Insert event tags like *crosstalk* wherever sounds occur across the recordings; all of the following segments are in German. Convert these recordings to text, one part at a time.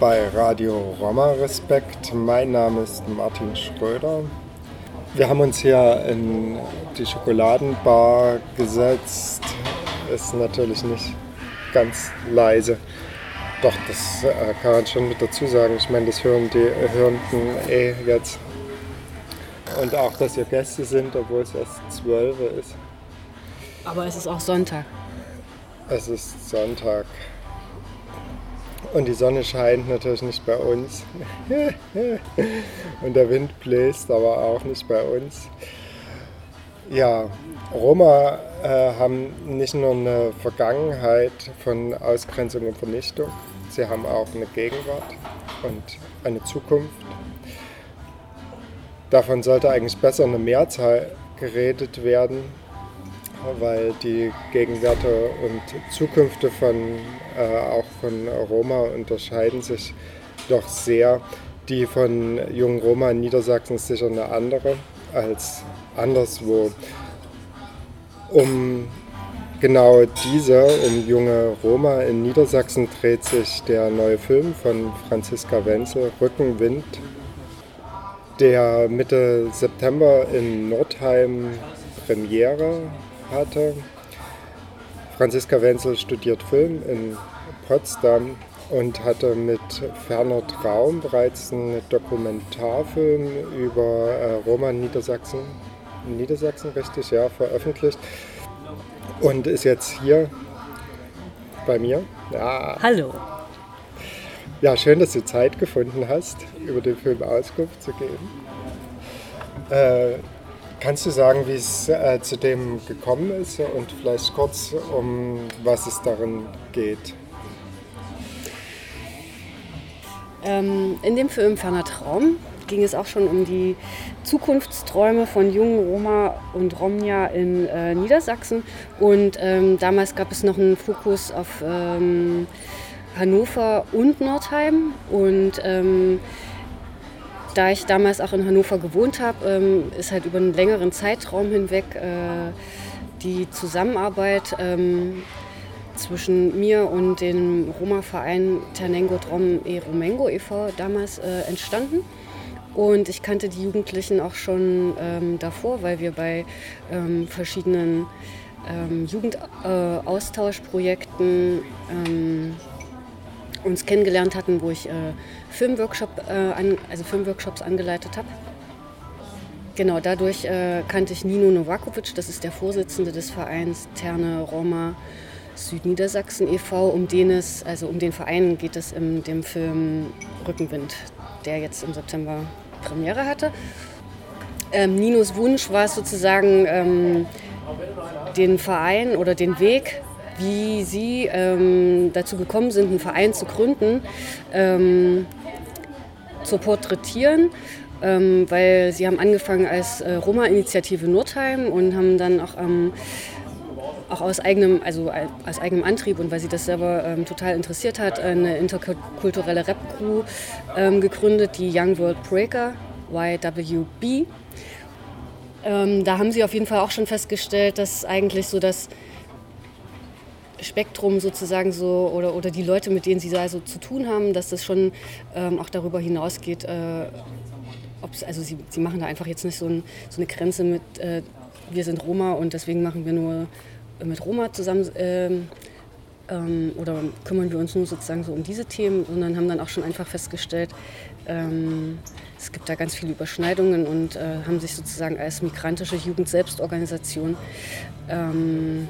bei Radio Roma Respekt. Mein Name ist Martin Schröder. Wir haben uns hier in die Schokoladenbar gesetzt. Ist natürlich nicht ganz leise. Doch, das äh, kann man schon mit dazu sagen. Ich meine, das hören die Hörenden eh jetzt. Und auch, dass ihr Gäste sind, obwohl es erst 12 Uhr ist. Aber es ist auch Sonntag. Es ist Sonntag. Und die Sonne scheint natürlich nicht bei uns. *laughs* Und der Wind bläst aber auch nicht bei uns. Ja, Roma äh, haben nicht nur eine Vergangenheit von Ausgrenzung und Vernichtung, sie haben auch eine Gegenwart und eine Zukunft. Davon sollte eigentlich besser eine Mehrzahl geredet werden, weil die Gegenwärte und Zukünfte von, äh, auch von Roma unterscheiden sich doch sehr. Die von jungen Roma in Niedersachsen ist sicher eine andere als anderswo. Um genau diese, um junge Roma in Niedersachsen, dreht sich der neue Film von Franziska Wenzel, Rückenwind, der Mitte September in Nordheim Premiere hatte. Franziska Wenzel studiert Film in Potsdam und hatte mit Ferner Traum bereits einen Dokumentarfilm über äh, Roma in Niedersachsen, Niedersachsen richtig, ja, veröffentlicht und ist jetzt hier bei mir. Ja, Hallo. ja, schön, dass du Zeit gefunden hast, über den Film Auskunft zu geben. Äh, kannst du sagen, wie es äh, zu dem gekommen ist und vielleicht kurz, um was es darin geht? Ähm, in dem Film Ferner Traum ging es auch schon um die Zukunftsträume von jungen Roma und Romnia in äh, Niedersachsen. Und ähm, damals gab es noch einen Fokus auf ähm, Hannover und Nordheim. Und ähm, da ich damals auch in Hannover gewohnt habe, ähm, ist halt über einen längeren Zeitraum hinweg äh, die Zusammenarbeit ähm, zwischen mir und dem Roma-Verein Ternengo Trom e Romengo e.V. damals äh, entstanden. Und ich kannte die Jugendlichen auch schon ähm, davor, weil wir bei ähm, verschiedenen ähm, Jugendaustauschprojekten ähm, uns kennengelernt hatten, wo ich äh, Filmworkshop, äh, an, also Filmworkshops angeleitet habe. Genau, dadurch äh, kannte ich Nino Novakovic, das ist der Vorsitzende des Vereins Terne Roma Südniedersachsen e.V., um den es, also um den Verein geht es in dem Film Rückenwind, der jetzt im September Premiere hatte. Ähm, Ninos Wunsch war es sozusagen, ähm, den Verein oder den Weg, wie sie ähm, dazu gekommen sind, einen Verein zu gründen, ähm, zu porträtieren. Ähm, weil sie haben angefangen als äh, Roma-Initiative Nordheim und haben dann auch ähm, auch aus eigenem, also aus eigenem Antrieb und weil sie das selber ähm, total interessiert hat, eine interkulturelle Rap-Crew ähm, gegründet, die Young World Breaker, YWB. Ähm, da haben sie auf jeden Fall auch schon festgestellt, dass eigentlich so das Spektrum sozusagen so oder, oder die Leute, mit denen sie da so zu tun haben, dass das schon ähm, auch darüber hinausgeht, äh, also sie, sie machen da einfach jetzt nicht so, ein, so eine Grenze mit, äh, wir sind Roma und deswegen machen wir nur mit Roma zusammen ähm, ähm, oder kümmern wir uns nur sozusagen so um diese Themen, sondern haben dann auch schon einfach festgestellt, ähm, es gibt da ganz viele Überschneidungen und äh, haben sich sozusagen als migrantische Jugendselbstorganisation ähm,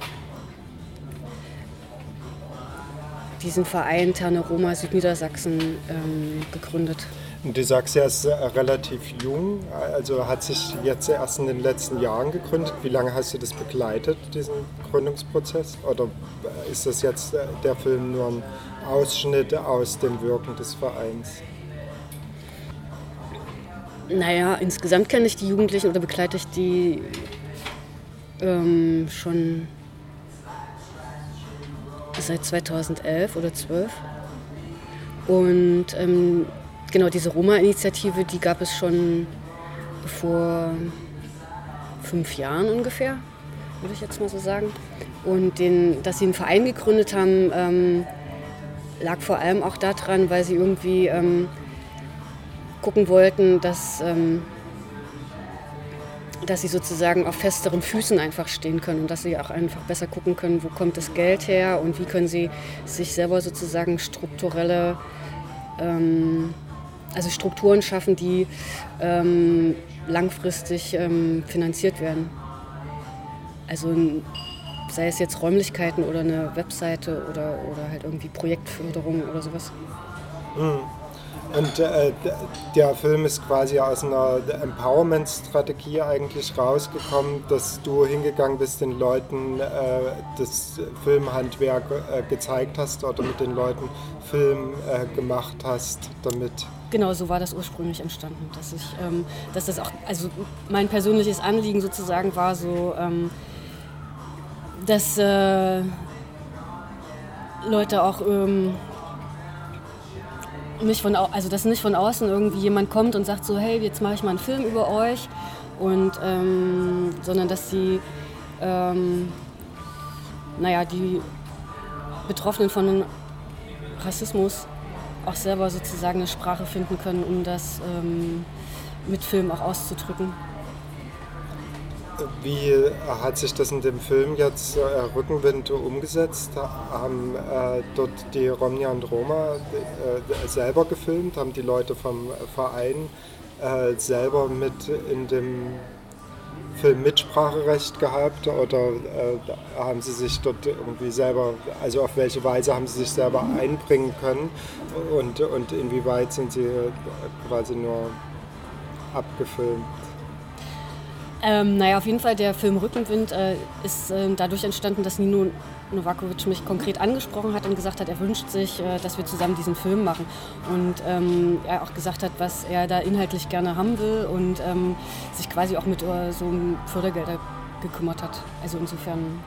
diesen Verein Terne Roma Südniedersachsen ähm, gegründet. Und du sagst ja, es ist relativ jung, also hat sich jetzt erst in den letzten Jahren gegründet. Wie lange hast du das begleitet, diesen Gründungsprozess? Oder ist das jetzt äh, der Film nur ein Ausschnitt aus dem Wirken des Vereins? Naja, insgesamt kenne ich die Jugendlichen oder begleite ich die ähm, schon seit 2011 oder 12. Und ähm, genau diese Roma-Initiative, die gab es schon vor fünf Jahren ungefähr, würde ich jetzt mal so sagen. Und den, dass sie einen Verein gegründet haben, ähm, lag vor allem auch daran, weil sie irgendwie ähm, gucken wollten, dass, ähm, dass sie sozusagen auf festeren Füßen einfach stehen können und dass sie auch einfach besser gucken können, wo kommt das Geld her und wie können sie sich selber sozusagen strukturelle ähm, also Strukturen schaffen, die ähm, langfristig ähm, finanziert werden. Also sei es jetzt Räumlichkeiten oder eine Webseite oder, oder halt irgendwie Projektförderung oder sowas. Mhm. Und äh, der Film ist quasi aus einer Empowerment-Strategie eigentlich rausgekommen, dass du hingegangen bist, den Leuten äh, das Filmhandwerk äh, gezeigt hast oder mit den Leuten Film äh, gemacht hast, damit. Genau, so war das ursprünglich entstanden, dass ich, ähm, dass das auch, also mein persönliches Anliegen sozusagen war so, ähm, dass äh, Leute auch ähm, nicht von, also dass nicht von außen irgendwie jemand kommt und sagt so, hey, jetzt mache ich mal einen Film über euch, und ähm, sondern dass sie, ähm, naja, die Betroffenen von Rassismus auch selber sozusagen eine Sprache finden können, um das ähm, mit Film auch auszudrücken. Wie hat sich das in dem Film jetzt äh, Rückenwind umgesetzt? Haben äh, dort die Romnia und Roma äh, selber gefilmt? Haben die Leute vom Verein äh, selber mit in dem Film Mitspracherecht gehabt oder äh, haben Sie sich dort irgendwie selber, also auf welche Weise haben Sie sich selber einbringen können und, und inwieweit sind Sie quasi nur abgefilmt? Ähm, naja, auf jeden Fall, der Film Rückenwind äh, ist äh, dadurch entstanden, dass Nino Novakovic mich konkret angesprochen hat und gesagt hat, er wünscht sich, äh, dass wir zusammen diesen Film machen. Und ähm, er auch gesagt hat, was er da inhaltlich gerne haben will und ähm, sich quasi auch mit uh, so um Fördergelder gekümmert hat. Also insofern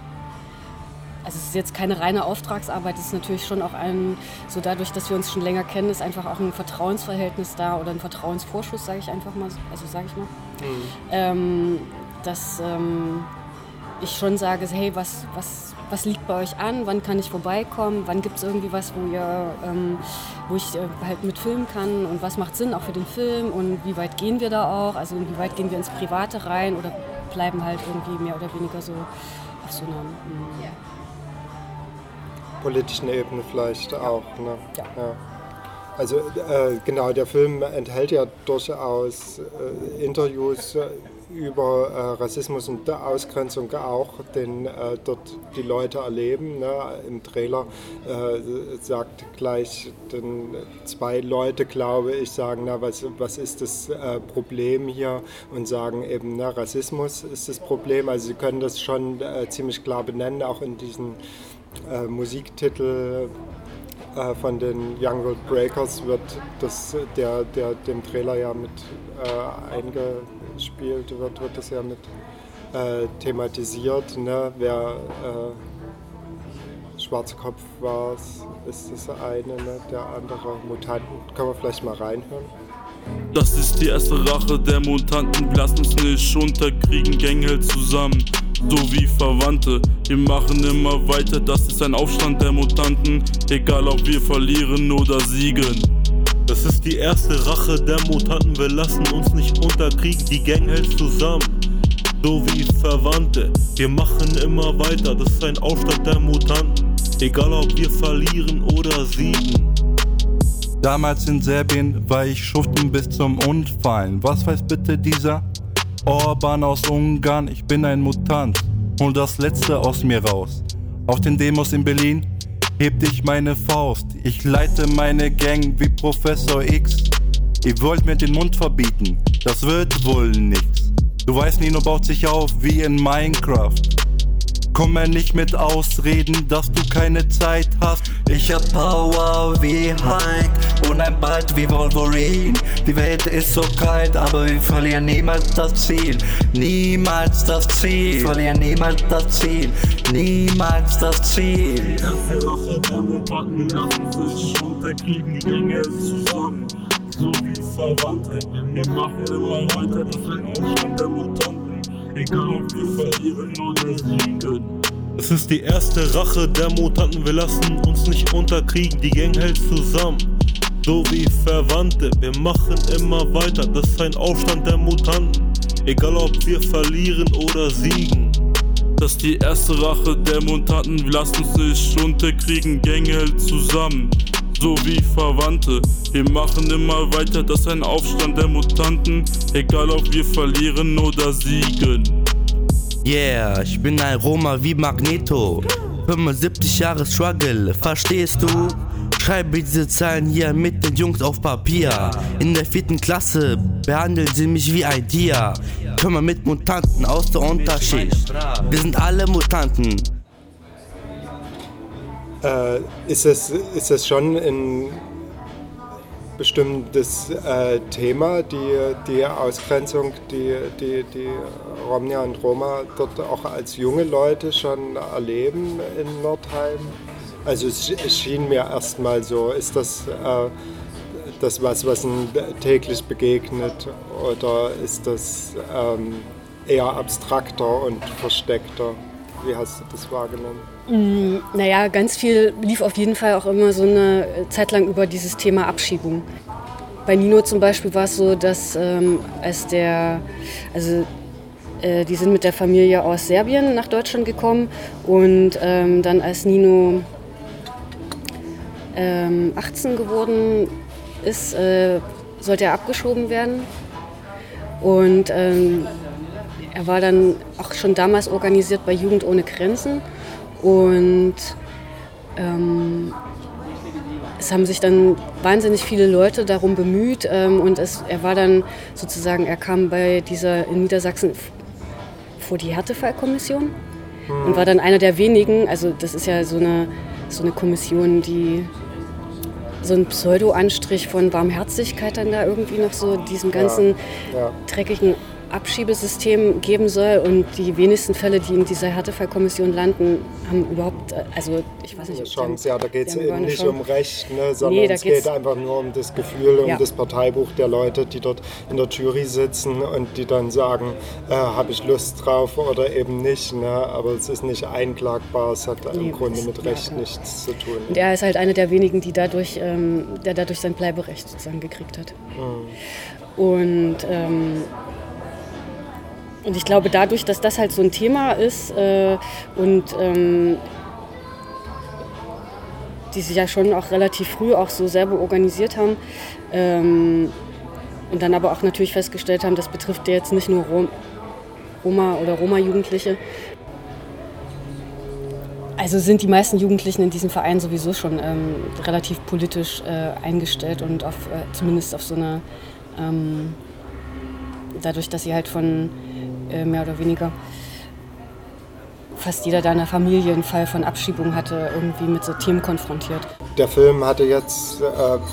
also es ist jetzt keine reine Auftragsarbeit, es ist natürlich schon auch ein, so dadurch, dass wir uns schon länger kennen, ist einfach auch ein Vertrauensverhältnis da oder ein Vertrauensvorschuss, sage ich einfach mal, also sage ich mal. Mhm. Ähm, dass ähm, ich schon sage, hey, was, was, was liegt bei euch an, wann kann ich vorbeikommen, wann gibt es irgendwie was, wo, ihr, ähm, wo ich äh, halt mitfilmen kann? Und was macht Sinn auch für den Film? Und wie weit gehen wir da auch, also inwieweit gehen wir ins Private rein oder bleiben halt irgendwie mehr oder weniger so auf so einer... Mh, politischen Ebene vielleicht auch. Ne? Ja. ja. Also äh, genau, der Film enthält ja durchaus äh, Interviews äh, über äh, Rassismus und Ausgrenzung auch, den äh, dort die Leute erleben. Ne? Im Trailer äh, sagt gleich den, zwei Leute, glaube ich, sagen, na, was, was ist das Problem hier und sagen eben, na, Rassismus ist das Problem. Also sie können das schon ziemlich klar benennen, auch in diesen äh, Musiktitel äh, von den Young World Breakers wird das, der, der dem Trailer ja mit äh, eingespielt wird, wird das ja mit äh, thematisiert. Ne? Wer äh, Schwarzkopf war, ist das eine, ne? der andere Mutanten. Können wir vielleicht mal reinhören? Das ist die erste Rache der Mutanten. Wir lassen uns nicht unterkriegen, hält zusammen so wie Verwandte. Wir machen immer weiter, das ist ein Aufstand der Mutanten, egal ob wir verlieren oder siegen. Das ist die erste Rache der Mutanten, wir lassen uns nicht unterkriegen, die Gang hält zusammen. So wie Verwandte, wir machen immer weiter, das ist ein Aufstand der Mutanten. Egal ob wir verlieren oder siegen. Damals in Serbien war ich schuften bis zum Unfallen. Was weiß bitte dieser Orban aus Ungarn? Ich bin ein Mutant. Hol das Letzte aus mir raus. Auf den Demos in Berlin hebt ich meine Faust. Ich leite meine Gang wie Professor X. Ihr wollt mir den Mund verbieten, das wird wohl nix. Du weißt, Nino baut sich auf wie in Minecraft. Komm mir nicht mit Ausreden, dass du keine Zeit hast. Ich hab Power wie Hulk und ein Bart wie Wolverine. Die Welt ist so kalt, aber wir verlieren niemals das Ziel. Niemals das Ziel. Wir verlieren niemals das Ziel. Niemals das Ziel. Erste der Mutanten lassen sich unterkriegen, Gänge zusammen. So wie Verwandte. Wir machen immer weiter, das ein Aufstand der Mutanten. Egal ob wir verlieren oder siegen. Es ist die erste Rache der Mutanten, wir lassen uns nicht unterkriegen, die Gang hält zusammen. So wie Verwandte, wir machen immer weiter, das ist ein Aufstand der Mutanten. Egal ob wir verlieren oder siegen. Das ist die erste Rache der Mutanten, wir lassen uns nicht unterkriegen, Gang hält zusammen. So wie Verwandte, wir machen immer weiter, das ist ein Aufstand der Mutanten. Egal ob wir verlieren oder siegen. Yeah, ich bin ein Roma wie Magneto. 75 Jahre Struggle, verstehst du? Schreibe diese Zahlen hier mit den Jungs auf Papier. In der vierten Klasse behandeln sie mich wie ein Tier. Komme mit Mutanten aus der Unterschicht. Wir sind alle Mutanten. Äh, ist, es, ist es schon ein bestimmtes äh, Thema, die, die Ausgrenzung, die, die, die Romnia und Roma dort auch als junge Leute schon erleben in Nordheim? Also es, es schien mir erstmal so, ist das äh, das was, was ihnen täglich begegnet oder ist das ähm, eher abstrakter und versteckter? Wie hast du das wahrgenommen? Mm, naja, ganz viel lief auf jeden Fall auch immer so eine Zeit lang über dieses Thema Abschiebung. Bei Nino zum Beispiel war es so, dass ähm, als der, also äh, die sind mit der Familie aus Serbien nach Deutschland gekommen und ähm, dann als Nino ähm, 18 geworden ist, äh, sollte er abgeschoben werden. Und ähm, er war dann auch schon damals organisiert bei Jugend ohne Grenzen. Und ähm, es haben sich dann wahnsinnig viele Leute darum bemüht. Ähm, und es, er war dann sozusagen, er kam bei dieser in Niedersachsen vor die Härtefallkommission mhm. und war dann einer der wenigen. Also das ist ja so eine, so eine Kommission, die so ein Pseudo-Anstrich von Barmherzigkeit dann da irgendwie noch so diesem ganzen ja, ja. dreckigen Abschiebesystem geben soll. Und die wenigsten Fälle, die in dieser Härtefallkommission landen, haben überhaupt, äh, also ich weiß nicht, eine Chance. Ja, da geht es eben nicht um Recht, ne, sondern nee, es geht einfach nur um das Gefühl, um ja. das Parteibuch der Leute, die dort in der Jury sitzen und die dann sagen, äh, habe ich Lust drauf oder eben nicht. Ne? Aber es ist nicht einklagbar, es hat nee, im Grunde mit Recht ja, nichts zu tun. Und er ist halt einer der wenigen, die dadurch, ähm, der dadurch sein Bleiberecht sozusagen gekriegt hat. Mhm. Und ähm, und ich glaube, dadurch, dass das halt so ein Thema ist äh, und ähm, die sich ja schon auch relativ früh auch so selber organisiert haben ähm, und dann aber auch natürlich festgestellt haben, das betrifft ja jetzt nicht nur Rom Roma oder Roma-Jugendliche. Also sind die meisten Jugendlichen in diesem Verein sowieso schon ähm, relativ politisch äh, eingestellt und auf, äh, zumindest auf so eine, ähm, dadurch, dass sie halt von mehr oder weniger fast jeder deiner Familie einen Fall von Abschiebung hatte, irgendwie mit so Themen konfrontiert. Der Film hatte jetzt äh,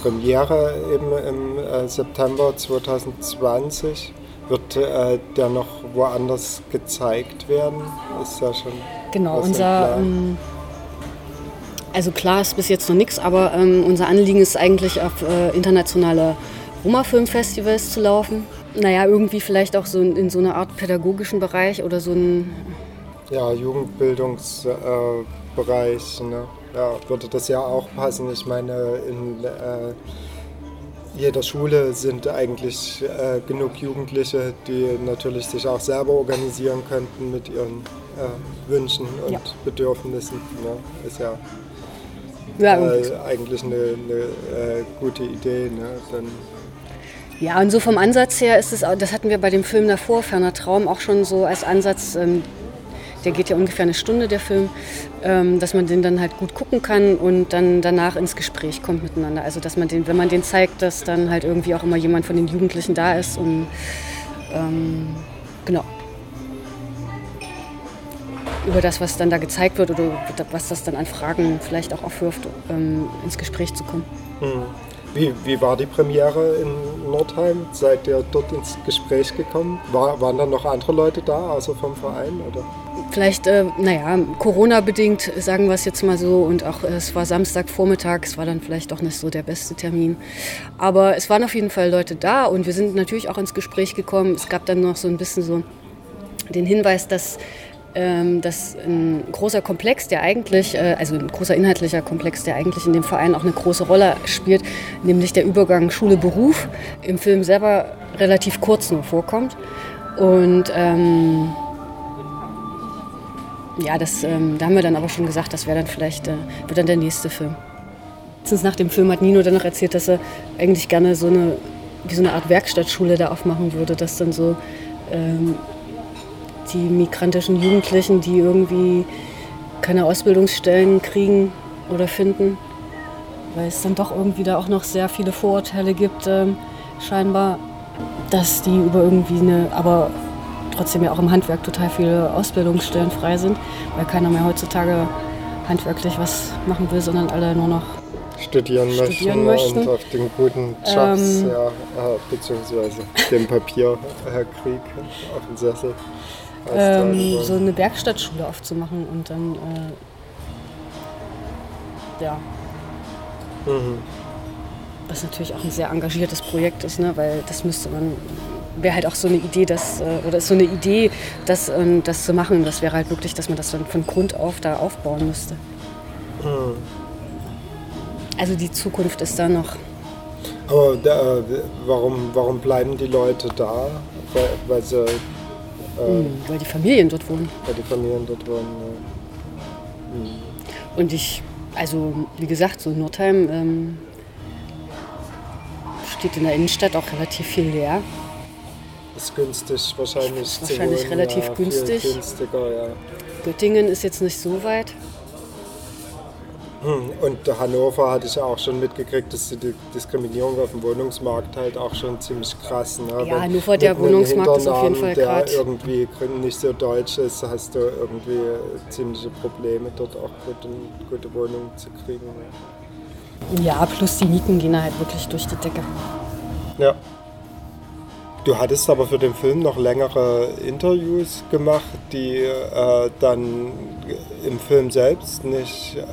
Premiere eben im äh, September 2020. Wird äh, der noch woanders gezeigt werden? Ist ja schon. Genau, unser. Ähm, also klar ist bis jetzt noch nichts, aber ähm, unser Anliegen ist eigentlich auf äh, internationale Roma-Filmfestivals zu laufen naja, irgendwie vielleicht auch so in, in so einer Art pädagogischen Bereich oder so ein. Ja, Jugendbildungsbereich, äh, ne? Ja, würde das ja auch passen. Ich meine, in äh, jeder Schule sind eigentlich äh, genug Jugendliche, die natürlich sich auch selber organisieren könnten mit ihren äh, Wünschen und ja. Bedürfnissen. Ne? Ist ja Ja, äh, eigentlich eine, eine äh, gute Idee. Ne? Dann Ja, und so vom Ansatz her ist es, das hatten wir bei dem Film davor, Ferner Traum, auch schon so als Ansatz, ähm, der geht ja ungefähr eine Stunde, der Film, ähm, dass man den dann halt gut gucken kann und dann danach ins Gespräch kommt miteinander. Also dass man den, wenn man den zeigt, dass dann halt irgendwie auch immer jemand von den Jugendlichen da ist und ähm, genau. Über das, was dann da gezeigt wird oder was das dann an Fragen vielleicht auch aufwirft, ähm, ins Gespräch zu kommen. Hm. Wie, wie war die Premiere in Nordheim? Seid ihr dort ins Gespräch gekommen? War, waren dann noch andere Leute da, außer vom Verein? Oder? Vielleicht, äh, naja, Corona-bedingt, sagen wir es jetzt mal so. Und auch äh, es war Samstagvormittag, es war dann vielleicht auch nicht so der beste Termin. Aber es waren auf jeden Fall Leute da und wir sind natürlich auch ins Gespräch gekommen. Es gab dann noch so ein bisschen so den Hinweis, dass, dass ein großer Komplex, der eigentlich, äh, also ein großer inhaltlicher Komplex, der eigentlich in dem Verein auch eine große Rolle spielt, nämlich der Übergang Schule-Beruf, im Film selber relativ kurz nur vorkommt. Und ähm, ja, das, ähm, da haben wir dann aber schon gesagt, das wäre dann vielleicht äh, wird dann der nächste Film. Letztens nach dem Film hat Nino dann noch erzählt, dass er eigentlich gerne so eine, wie so eine Art Werkstattschule da aufmachen würde, dass dann so ähm, die migrantischen Jugendlichen, die irgendwie keine Ausbildungsstellen kriegen oder finden, weil es dann doch irgendwie da auch noch sehr viele Vorurteile gibt, ähm, scheinbar, dass die über irgendwie eine, aber trotzdem ja auch im Handwerk total viele Ausbildungsstellen frei sind, weil keiner mehr heutzutage handwerklich was machen will, sondern alle nur noch Studieren, Studieren möchten, möchten. und auf den guten Jobs, Ähm. ja, äh, beziehungsweise dem Papierkrieg auf dem Sessel. Ähm, so eine Werkstattschule aufzumachen und dann äh, ja, Mhm. was natürlich auch ein sehr engagiertes Projekt ist, ne? weil das müsste man wäre halt auch so eine Idee, dass, äh, oder ist so eine Idee, das, ähm, das zu machen. Das wäre halt wirklich, dass man das dann von Grund auf da aufbauen müsste. Hm. Also die Zukunft ist da noch. Aber äh, warum, warum bleiben die Leute da? Weil, weil sie. Äh, Hm, weil die Familien dort wohnen. Weil die Familien dort wohnen. Ja. Hm. Und ich, also wie gesagt, so Nordheim ähm, steht in der Innenstadt auch relativ viel leer. Ist günstig wahrscheinlich. Ist wahrscheinlich wohnen, relativ ja, günstig. günstiger, ja. Göttingen ist jetzt nicht so weit. Hm, Und Hannover hatte ich ja auch schon mitgekriegt, dass die Diskriminierung auf dem Wohnungsmarkt halt auch schon ziemlich krass. Ne? Ja, Wenn Hannover, der Wohnungsmarkt ist auf jeden Fall der grad- irgendwie nicht so deutsch ist, hast du irgendwie ziemliche Probleme, dort auch gute, gute Wohnungen zu kriegen. Ja, plus die Mieten gehen halt wirklich durch die Decke. Ja. Du hattest aber für den Film noch längere Interviews gemacht, die äh, dann im Film selbst nicht äh,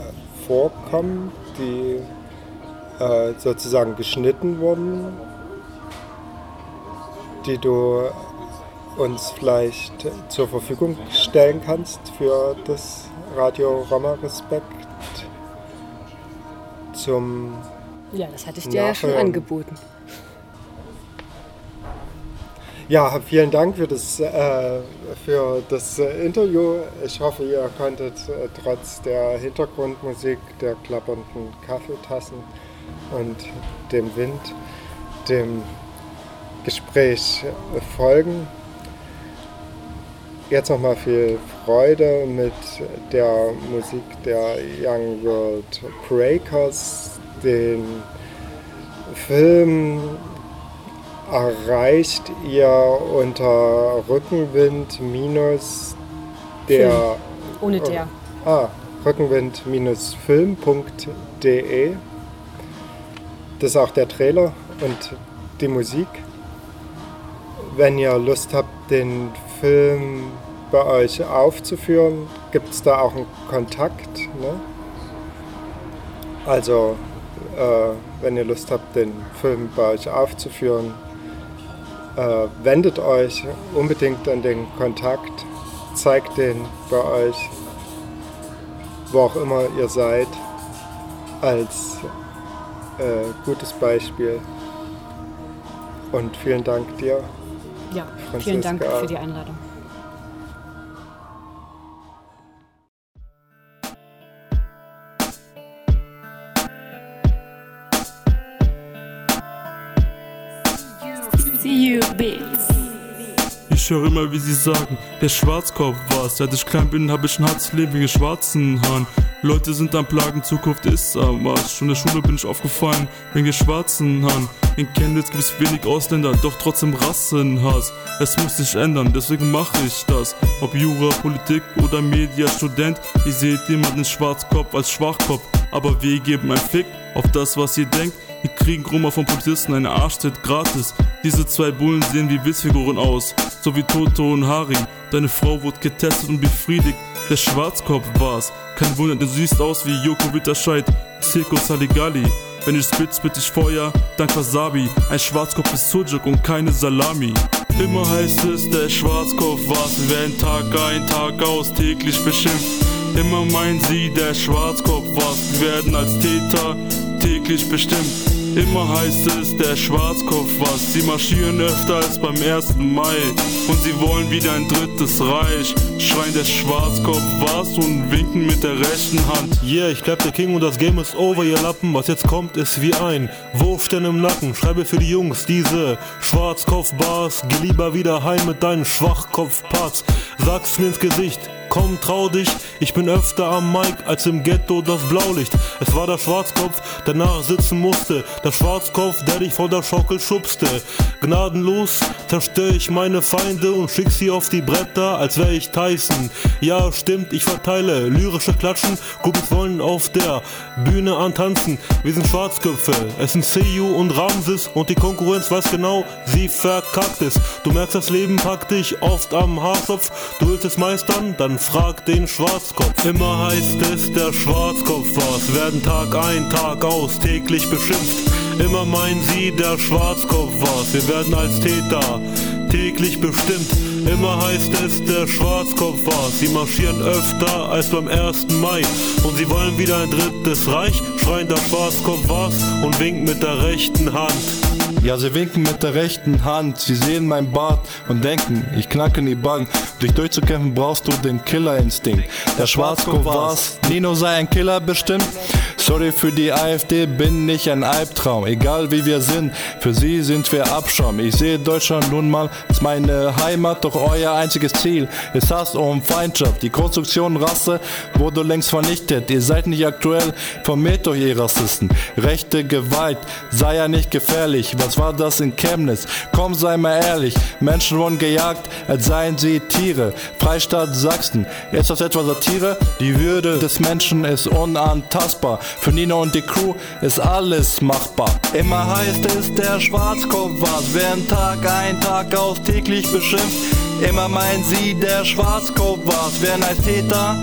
vorkommen, die äh, sozusagen geschnitten wurden, die du uns vielleicht zur Verfügung stellen kannst für das Radio Roma Respekt zum Ja, das hatte ich dir ja schon angeboten. Ja, vielen Dank für das, äh, für das äh, Interview. Ich hoffe, ihr konntet äh, trotz der Hintergrundmusik, der klappernden Kaffeetassen und dem Wind dem Gespräch folgen. Jetzt nochmal viel Freude mit der Musik der Young World Breakers, den Film erreicht ihr unter Rückenwind minus der. Film. Ohne der. Ah, rückenwind-film.de. Das ist auch der Trailer und die Musik. Wenn ihr Lust habt, den Film bei euch aufzuführen, gibt es da auch einen Kontakt. Ne? Also, äh, wenn ihr Lust habt, den Film bei euch aufzuführen, äh, wendet euch unbedingt an den Kontakt, zeigt den bei euch, wo auch immer ihr seid, als äh, gutes Beispiel. Und vielen Dank dir. Ja, vielen Dank Franziska. für die Einladung. Ich höre immer, wie sie sagen, der Schwarzkopf war's. Seit ich klein bin, hab ich ein hartes Leben wegen schwarzen Haaren. Leute sind am Plagen, Zukunft ist am Arsch. Schon in der Schule bin ich aufgefallen, wegen schwarzen Haaren. In Chemnitz gibt's wenig Ausländer, doch trotzdem Rassenhass. Es muss sich ändern, deswegen mache ich das. Ob Jura, Politik oder Media, Student, ihr seht jemanden Schwarzkopf als Schwachkopf. Aber wir geben ein Fick auf das, was ihr denkt. Wir kriegen Grummer von Polizisten, eine Arschtritt gratis. Diese zwei Bullen sehen wie Witzfiguren aus, so wie Toto und Harry. Deine Frau wurde getestet und befriedigt. Der Schwarzkopf war's. Kein Wunder, du siehst aus wie Joko Witterscheid, Circo Saligalli. Wenn ich spit, spit ich Feuer, dank Wasabi. Ein Schwarzkopf ist Sujuk und keine Salami. Immer heißt es, der Schwarzkopf war's. Wir werden Tag ein, Tag aus täglich beschimpft. Immer meinen sie, der Schwarzkopf war's. Wir werden als Täter täglich bestimmt. Immer heißt es, der Schwarzkopf was. Sie marschieren öfter als beim 1. Mai. Und sie wollen wieder ein drittes Reich. Schreien der Schwarzkopf was und winken mit der rechten Hand. Yeah, ich bleib der King und das Game ist over, ihr Lappen. Was jetzt kommt, ist wie ein Wurfstern im Nacken. Schreibe für die Jungs diese Schwarzkopf-Bars. Geh lieber wieder heim mit deinen Schwachkopf-Parts. Sag's mir ins Gesicht. Komm, trau dich, ich bin öfter am Mic als im Ghetto das Blaulicht. Es war der Schwarzkopf, der nachsitzen musste. Der Schwarzkopf, der dich vor der Schaukel schubste. Gnadenlos zerstör ich meine Feinde und schick sie auf die Bretter, als wär ich Tyson. Ja, stimmt, ich verteile lyrische Klatschen. Groupies wollen auf der Bühne antanzen. Wir sind Schwarzköpfe, es sind Seiyu und Ramses und die Konkurrenz weiß genau, sie verkackt es. Du merkst, das Leben packt dich oft am Haarschopf. Du willst es meistern, dann frag den Schwarzkopf. Immer heißt es, der Schwarzkopf war's. Werden Tag ein, Tag aus täglich beschimpft. Immer meinen sie, der Schwarzkopf war's. Wir werden als Täter täglich bestimmt. Immer heißt es, der Schwarzkopf war's. Sie marschieren öfter als beim 1. Mai. Und sie wollen wieder ein drittes Reich. Schreien, der Schwarzkopf war's und winken mit der rechten Hand. Ja, sie winken mit der rechten Hand, sie sehen mein Bart und denken, ich knacke in die Bank. Dich durchzukämpfen brauchst du den Killerinstinkt. Der Schwarzkopf war's, Nino sei ein Killer bestimmt. Sorry für die AfD, bin nicht ein Albtraum. Egal wie wir sind, für sie sind wir Abschaum. Ich sehe Deutschland nun mal als meine Heimat, doch euer einziges Ziel ist Hass und Feindschaft. Die Konstruktion Rasse wurde längst vernichtet. Ihr seid nicht aktuell, vermählt euch ihr Rassisten. Rechte Gewalt sei ja nicht gefährlich. Was war das in Chemnitz? Komm, sei mal ehrlich. Menschen wurden gejagt, als seien sie Tiere. Freistaat Sachsen. Ist das etwa Satire? Die Würde des Menschen ist unantastbar. Für Nino und die Crew ist alles machbar. Immer heißt es, der Schwarzkopf war's. Während Tag ein, Tag aus täglich beschimpft. Immer meinen sie, der Schwarzkopf war's. Werden als Täter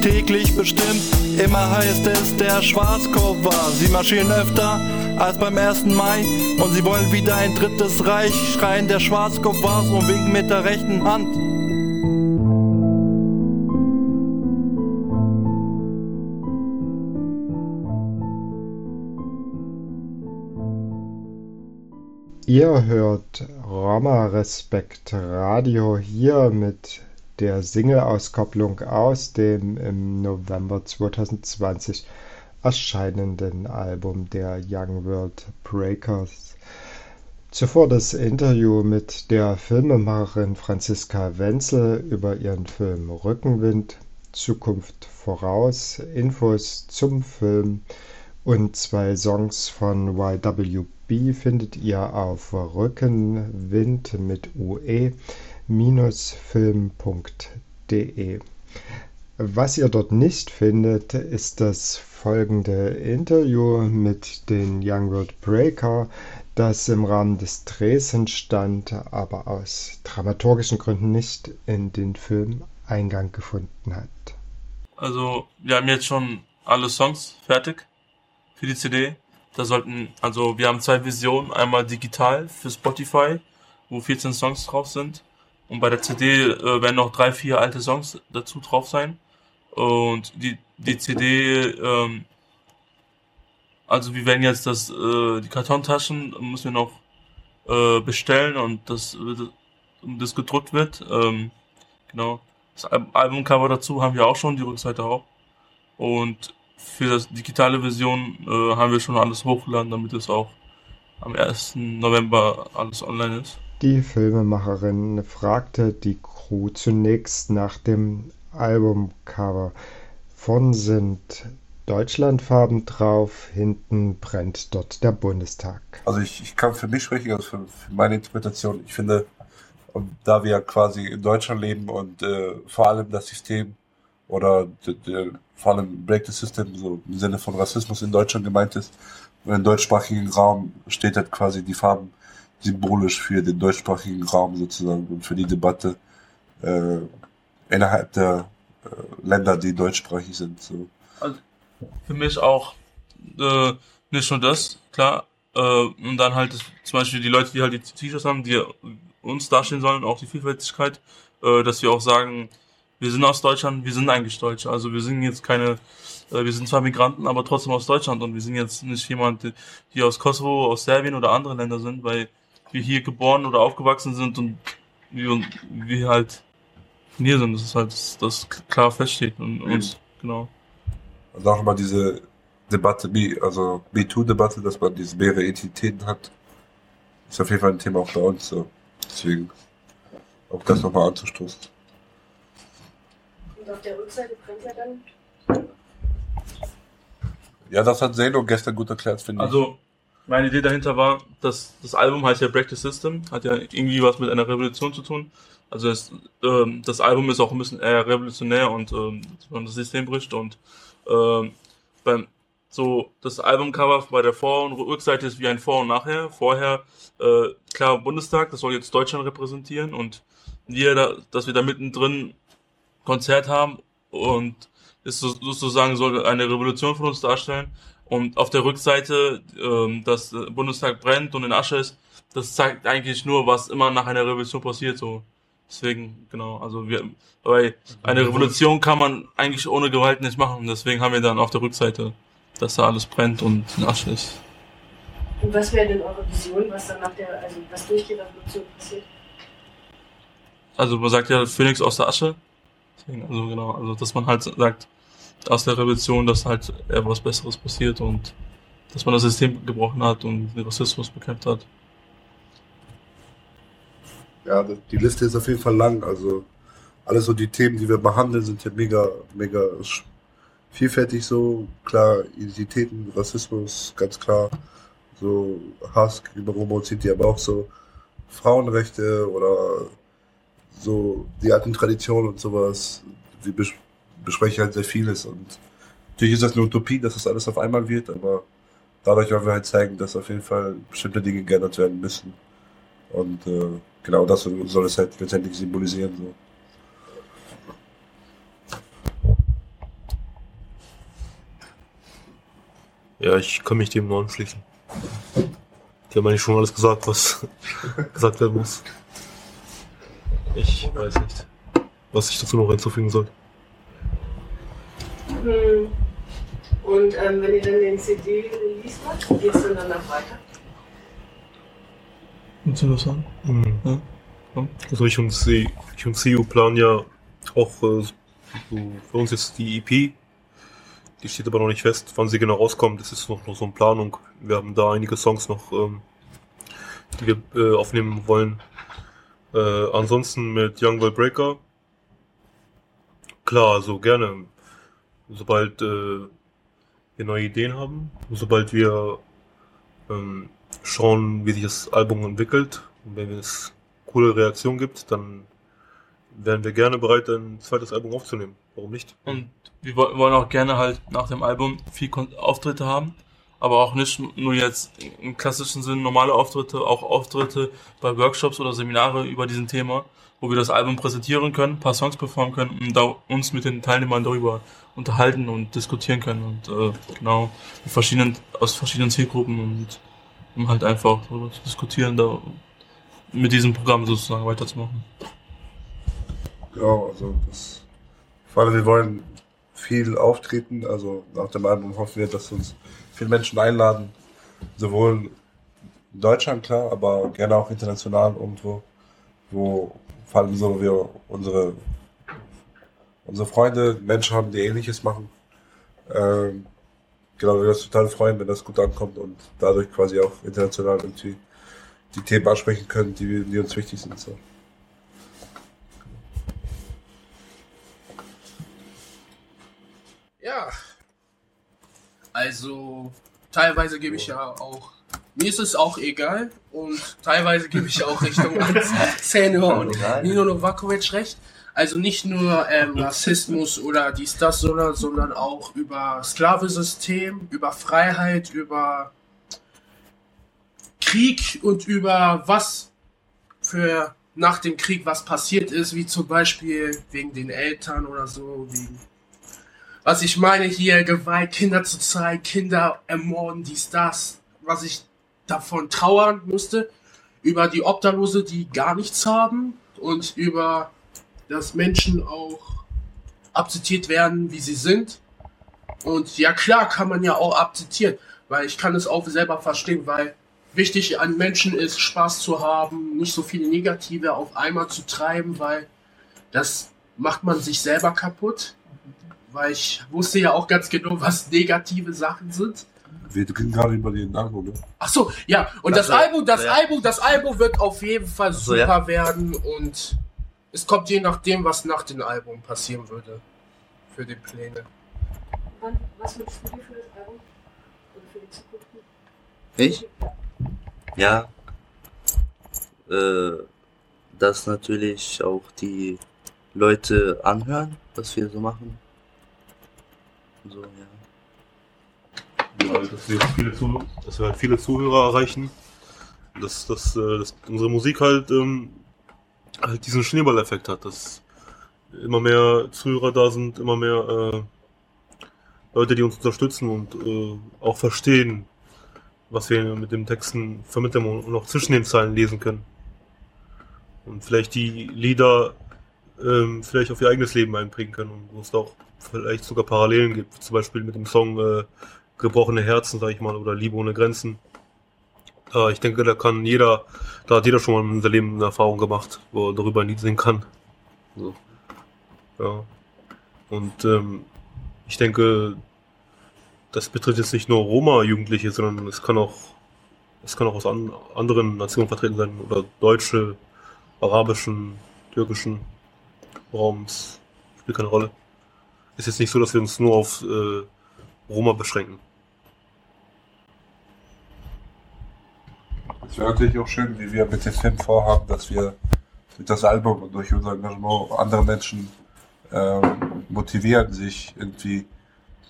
täglich bestimmt. Immer heißt es, der Schwarzkopf war. Sie marschieren öfter als beim 1. Mai und sie wollen wieder ein drittes Reich. Schreien, der Schwarzkopf war's und winken mit der rechten Hand. Ihr hört Roma Respekt Radio hier mit der Single-Auskopplung aus dem im November 2020 erscheinenden Album der Young World Breakers. Zuvor das Interview mit der Filmemacherin Franziska Wenzel über ihren Film Rückenwind, Zukunft voraus, Infos zum Film und zwei Songs von YWB findet ihr auf Rückenwind mit UE film.de. Was ihr dort nicht findet, ist das folgende Interview mit den Young World Breaker, das im Rahmen des Drehs entstand, aber aus dramaturgischen Gründen nicht in den Film Eingang gefunden hat. Also, wir haben jetzt schon alle Songs fertig für die CD. Da sollten, also wir haben zwei Visionen, einmal digital für Spotify, wo 14 Songs drauf sind und bei der CD äh, werden noch drei, vier alte Songs dazu drauf sein. Und die, die CD, ähm, also wir werden jetzt das, äh, die Kartontaschen müssen wir noch äh, bestellen und das, das gedruckt wird. Ähm, genau. Das Albumcover dazu haben wir auch schon, die Rückseite auch. Und für das digitale Version äh, haben wir schon alles hochgeladen, damit es auch am 1. November alles online ist. Die Filmemacherin fragte die Crew zunächst nach dem Albumcover. Vorn sind Deutschlandfarben drauf, hinten brennt dort der Bundestag. Also ich, ich kann für mich sprechen, also für, für meine Interpretation. Ich finde, und da wir quasi in Deutschland leben und äh, vor allem das System oder de, de, vor allem Break the System so im Sinne von Rassismus in Deutschland gemeint ist, im deutschsprachigen Raum steht halt quasi die Farben symbolisch für den deutschsprachigen Raum sozusagen und für die Debatte äh, innerhalb der äh, Länder, die deutschsprachig sind. So. Also für mich auch äh, nicht nur das, klar. Äh, und dann halt das, zum Beispiel die Leute, die halt die T-Shirts haben, die uns darstellen sollen, auch die Vielfältigkeit, äh, dass wir auch sagen, wir sind aus Deutschland, wir sind eigentlich Deutsche. Also wir sind jetzt keine, äh, wir sind zwar Migranten, aber trotzdem aus Deutschland und wir sind jetzt nicht jemand, die aus Kosovo, aus Serbien oder anderen Länder sind, weil wir hier geboren oder aufgewachsen sind und wir, wir halt hier sind. Das ist halt, das, das klar feststeht und uns, genau. Und auch immer diese Debatte, also MeToo-Debatte, dass man diese mehrere Identitäten hat, ist auf jeden Fall ein Thema auch bei uns so. Deswegen auch das nochmal anzustoßen. Und auf der Rückseite brennt ja dann. Ja, das hat Zeno gestern gut erklärt, finde also, ich. Also, meine Idee dahinter war, dass das Album heißt ja Break the System, hat ja irgendwie was mit einer Revolution zu tun. Also es, ähm, das Album ist auch ein bisschen eher revolutionär und ähm, das System bricht und ähm, beim so das Albumcover bei der Vor- und Rückseite ist wie ein Vor- und Nachher. Vorher äh, klar Bundestag, das soll jetzt Deutschland repräsentieren und wir da, dass wir da mittendrin Konzert haben und ist so, sozusagen soll eine Revolution von uns darstellen. Und auf der Rückseite, ähm, dass der Bundestag brennt und in Asche ist, das zeigt eigentlich nur, was immer nach einer Revolution passiert. So deswegen genau, also wir, weil eine Revolution kann man eigentlich ohne Gewalt nicht machen. Deswegen haben wir dann auf der Rückseite dass da alles brennt und in Asche ist. Und was wäre denn eure Vision, was dann nach der, also was durch die Revolution passiert? Also man sagt ja Phoenix aus der Asche. Also genau, also dass man halt sagt, aus der Revolution, dass halt eher was Besseres passiert und dass man das System gebrochen hat und den Rassismus bekämpft hat. Ja, die Liste ist auf jeden Fall lang. Also alles so die Themen, die wir behandeln, sind ja mega, mega vielfältig so, klar, Identitäten, Rassismus, ganz klar, so Hass gegenüber Roma und Sinti, aber auch so Frauenrechte oder so die alten Traditionen und sowas. Wir bes besprechen halt sehr vieles und natürlich ist das eine Utopie, dass das alles auf einmal wird, aber dadurch wollen wir halt zeigen, dass auf jeden Fall bestimmte Dinge geändert werden müssen. Und äh, genau das soll es halt letztendlich symbolisieren. So. Ja, ich kann mich dem nur anschließen. Die haben eigentlich schon alles gesagt, was *laughs* gesagt werden muss. Ich weiß nicht, was ich dazu noch hinzufügen soll. Hm. Und ähm, wenn ihr dann den CD-Release macht, geht es dann danach weiter? Sagen? Mhm. Ja? Ja. Also ich und, C, ich und CU planen ja auch äh, so für uns jetzt die EP die steht aber noch nicht fest, wann sie genau rauskommt. Das ist noch, noch so eine Planung. Wir haben da einige Songs noch, ähm, die wir äh, aufnehmen wollen. Äh, ansonsten mit Young Will Breaker. Klar, also gerne. Sobald äh, wir neue Ideen haben, sobald wir ähm, schauen, wie sich das Album entwickelt und wenn es coole Reaktionen gibt, dann wären wir gerne bereit, ein zweites Album aufzunehmen. Warum nicht? Und wir wollen auch gerne halt nach dem Album viel Auftritte haben, aber auch nicht nur jetzt im klassischen Sinn normale Auftritte, auch Auftritte bei Workshops oder Seminare über diesen Thema, wo wir das Album präsentieren können, paar Songs performen können und da uns mit den Teilnehmern darüber unterhalten und diskutieren können und äh, genau verschiedenen aus verschiedenen Zielgruppen und um halt einfach darüber zu diskutieren, da mit diesem Programm sozusagen weiterzumachen. Genau, also das vor allem wir wollen viel auftreten. Also nach dem Album hoffen wir, dass uns viele Menschen einladen. Sowohl in Deutschland, klar, aber gerne auch international irgendwo, wo vor allem so wir unsere, unsere Freunde, Menschen haben, die ähnliches machen. Ähm, genau, wir uns total freuen, wenn das gut ankommt und dadurch quasi auch international irgendwie die Themen ansprechen können, die, die uns wichtig sind. So. Ja. Also, teilweise gebe ich ja auch. Mir ist es auch egal und teilweise gebe ich auch Richtung *laughs* Senior und Nino Novakovic recht. Also nicht nur ähm, Rassismus oder dies, das, sondern, sondern auch über Sklavensystem, über Freiheit, über Krieg und über was für nach dem Krieg was passiert ist, wie zum Beispiel wegen den Eltern oder so, wegen was ich meine hier, Gewalt, Kinder zu zeigen, Kinder ermorden, dies, das, was ich davon trauern musste, über die Obdachlose, die gar nichts haben und über, dass Menschen auch akzeptiert werden, wie sie sind. Und ja klar kann man ja auch akzeptieren, weil ich kann es auch selber verstehen, weil wichtig an Menschen ist, Spaß zu haben, nicht so viele Negative auf einmal zu treiben, weil das macht man sich selber kaputt weil ich wusste ja auch ganz genau, was negative Sachen sind. Wir reden gerade über den Album, ne? Ach so, ja. Und das, das Album, das ja. Album, das Album wird auf jeden Fall super so, ja. werden und es kommt je nachdem, was nach dem Album passieren würde. Für die Pläne. Wann, was wünschst du dir für das Album? Oder für die Zukunft? Ich? Ja. Äh, dass natürlich auch die Leute anhören, was wir so machen. So, ja. ja dass, wir viele Zuh dass wir halt viele Zuhörer erreichen. Dass, dass, äh, dass unsere Musik halt, ähm, halt diesen Schneeballeffekt hat, dass immer mehr Zuhörer da sind, immer mehr äh, Leute, die uns unterstützen und äh, auch verstehen, was wir mit den Texten vermitteln und auch zwischen den Zeilen lesen können. Und vielleicht die Lieder ähm, vielleicht auf ihr eigenes Leben einbringen können und wo es auch vielleicht sogar Parallelen gibt. Zum Beispiel mit dem Song äh, Gebrochene Herzen, sag ich mal, oder Liebe ohne Grenzen. Äh, ich denke, da kann jeder, da hat jeder schon mal in seinem Leben eine Erfahrung gemacht, wo er darüber ein Lied singen kann. So. Ja. Und ähm, ich denke, das betrifft jetzt nicht nur Roma-Jugendliche, sondern es kann auch, es kann auch aus an, anderen Nationen vertreten sein oder deutsche, arabischen, türkischen Raums. Spielt keine Rolle ist jetzt nicht so, dass wir uns nur auf äh, Roma beschränken. Es wäre natürlich auch schön, wie wir mit dem Film vorhaben, dass wir durch das Album und durch unser Engagement andere Menschen ähm, motivieren, sich irgendwie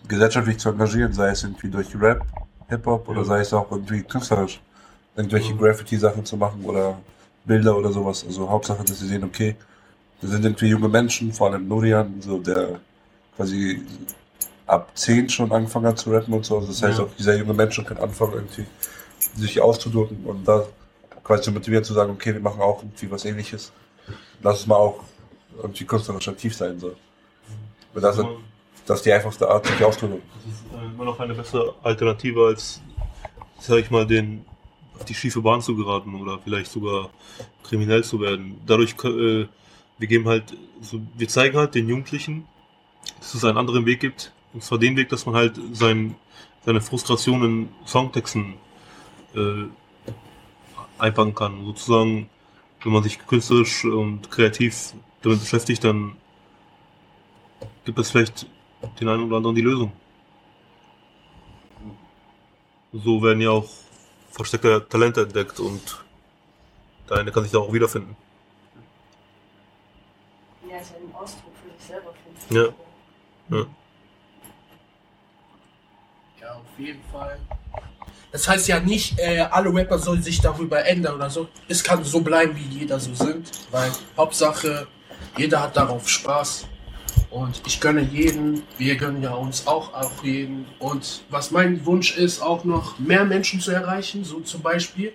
gesellschaftlich zu engagieren, sei es irgendwie durch Rap, Hip-Hop oder sei es auch irgendwie künstlerisch, irgendwelche Graffiti-Sachen zu machen oder Bilder oder sowas. Also Hauptsache, dass sie sehen, okay, wir sind irgendwie junge Menschen, vor allem Nurian, so der quasi ab 10 schon angefangen hat zu rappen und so. Also das heißt ja. auch, dieser junge Mensch kann anfangen, irgendwie sich auszudrücken und da quasi zu motivieren zu sagen, okay, wir machen auch irgendwie was ähnliches. Lass es mal auch irgendwie künstlerisch aktiv sein soll. Weil das, das ist die einfachste Art, sich auszudrücken. Das ist äh, immer noch eine bessere Alternative als, sag ich mal, den auf die schiefe Bahn zu geraten oder vielleicht sogar kriminell zu werden. Dadurch, äh, wir geben halt, so, wir zeigen halt den Jugendlichen, dass es einen anderen Weg gibt. Und zwar den Weg, dass man halt sein, seine Frustration in Songtexten äh, einpacken kann. Sozusagen, wenn man sich künstlerisch und kreativ damit beschäftigt, dann gibt es vielleicht den einen oder anderen die Lösung. So werden ja auch versteckte Talente entdeckt und der eine kann sich da auch wiederfinden. Ja, ist ein Ausdruck für sich selber, finde ich. Ja. Ja. ja, auf jeden Fall. Das heißt ja nicht, äh, alle Rapper sollen sich darüber ändern oder so. Es kann so bleiben, wie jeder so sind, weil Hauptsache, jeder hat darauf Spaß. Und ich gönne jeden, wir gönnen ja uns auch, auch jeden. Und was mein Wunsch ist, auch noch mehr Menschen zu erreichen, so zum Beispiel,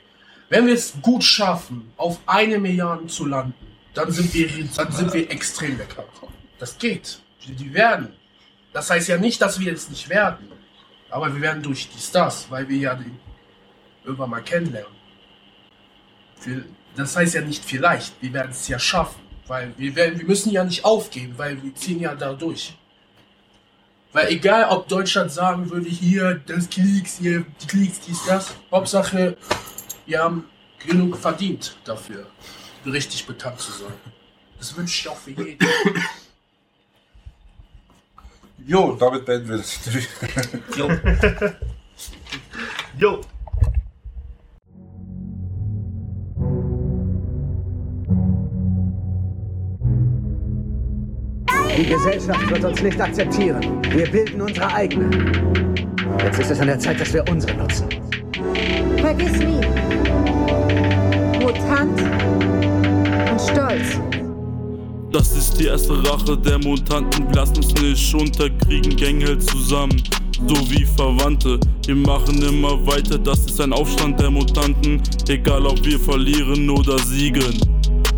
wenn wir es gut schaffen, auf eine Milliarde zu landen, dann sind wir, dann sind wir extrem weggekommen. Das geht. Die werden. Das heißt ja nicht, dass wir es nicht werden. Aber wir werden durch die Stars, weil wir ja den irgendwann mal kennenlernen. Das heißt ja nicht vielleicht, wir werden es ja schaffen. Weil wir, werden, wir müssen ja nicht aufgeben, weil wir ziehen ja da durch. Weil egal, ob Deutschland sagen würde, hier, das Klicks, hier, die Klicks, dies, das. Hauptsache, wir haben genug verdient dafür, richtig bekannt zu sein. Das wünsche ich auch für jeden. Jo, damit beenden wir das. Jo. *laughs* Jo. Die Gesellschaft wird uns nicht akzeptieren. Wir bilden unsere eigene. Jetzt ist es an der Zeit, dass wir unsere nutzen. Vergiss nie. Mutant und Stolz. Das ist die erste Rache der Mutanten. Wir lassen uns nicht unterkriegen, Gang hält zusammen. So wie Verwandte, wir machen immer weiter. Das ist ein Aufstand der Mutanten. Egal ob wir verlieren oder siegen.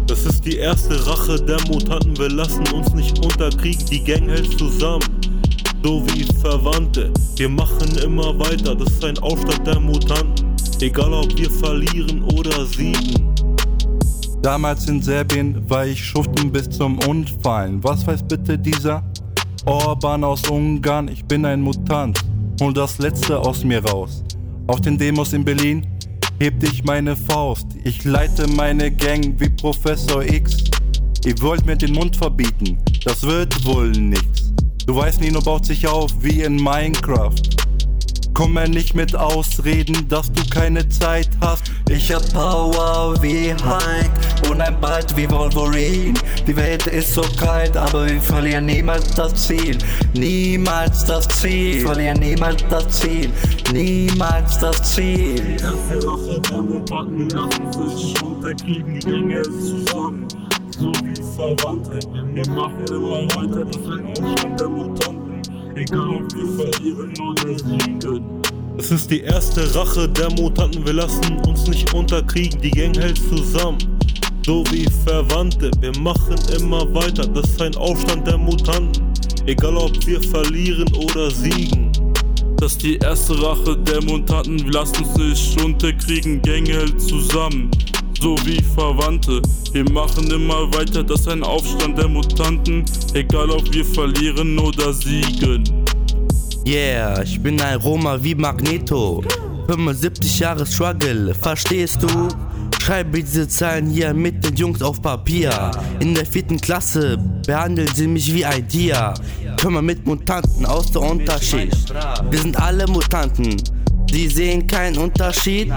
Das ist die erste Rache der Mutanten. Wir lassen uns nicht unterkriegen, die Gang hält zusammen. So wie Verwandte, wir machen immer weiter. Das ist ein Aufstand der Mutanten. Egal ob wir verlieren oder siegen. Damals in Serbien war ich schuften bis zum Unfallen. Was weiß bitte dieser Orban aus Ungarn? Ich bin ein Mutant. Hol das Letzte aus mir raus. Auf den Demos in Berlin hebt ich meine Faust. Ich leite meine Gang wie Professor X. Ihr wollt mir den Mund verbieten, das wird wohl nichts. Du weißt, Nino baut sich auf wie in Minecraft. Komm mir nicht mit Ausreden, dass du keine Zeit hast. Ich hab Power wie Hulk und ein Bart wie Wolverine. Die Welt ist so kalt, aber wir verlieren niemals das Ziel. Niemals das Ziel. Wir verlieren niemals das Ziel. Niemals das Ziel. Erste der Mutanten lassen sich unterkriegen, die Gänge zusammen. So wie Verwandte, wir machen immer weiter, das ist ein Aufstand der Mutanten. Egal ob wir verlieren oder siegen. Es ist die erste Rache der Mutanten. Wir lassen uns nicht unterkriegen, die Gang hält zusammen. So wie Verwandte, wir machen immer weiter. Das ist ein Aufstand der Mutanten. Egal ob wir verlieren oder siegen. Das ist die erste Rache der Mutanten. Wir lassen uns nicht unterkriegen, Gang hält zusammen. So wie Verwandte, wir machen immer weiter. Das ist ein Aufstand der Mutanten. Egal ob wir verlieren oder siegen. Yeah, ich bin ein Roma wie Magneto. 75 Jahre Struggle, verstehst du? Schreibe diese Zeilen hier mit den Jungs auf Papier. In der vierten Klasse behandeln sie mich wie ein Tier. Können mit Mutanten aus der Unterschicht. Wir sind alle Mutanten. Sie sehen keinen Unterschied.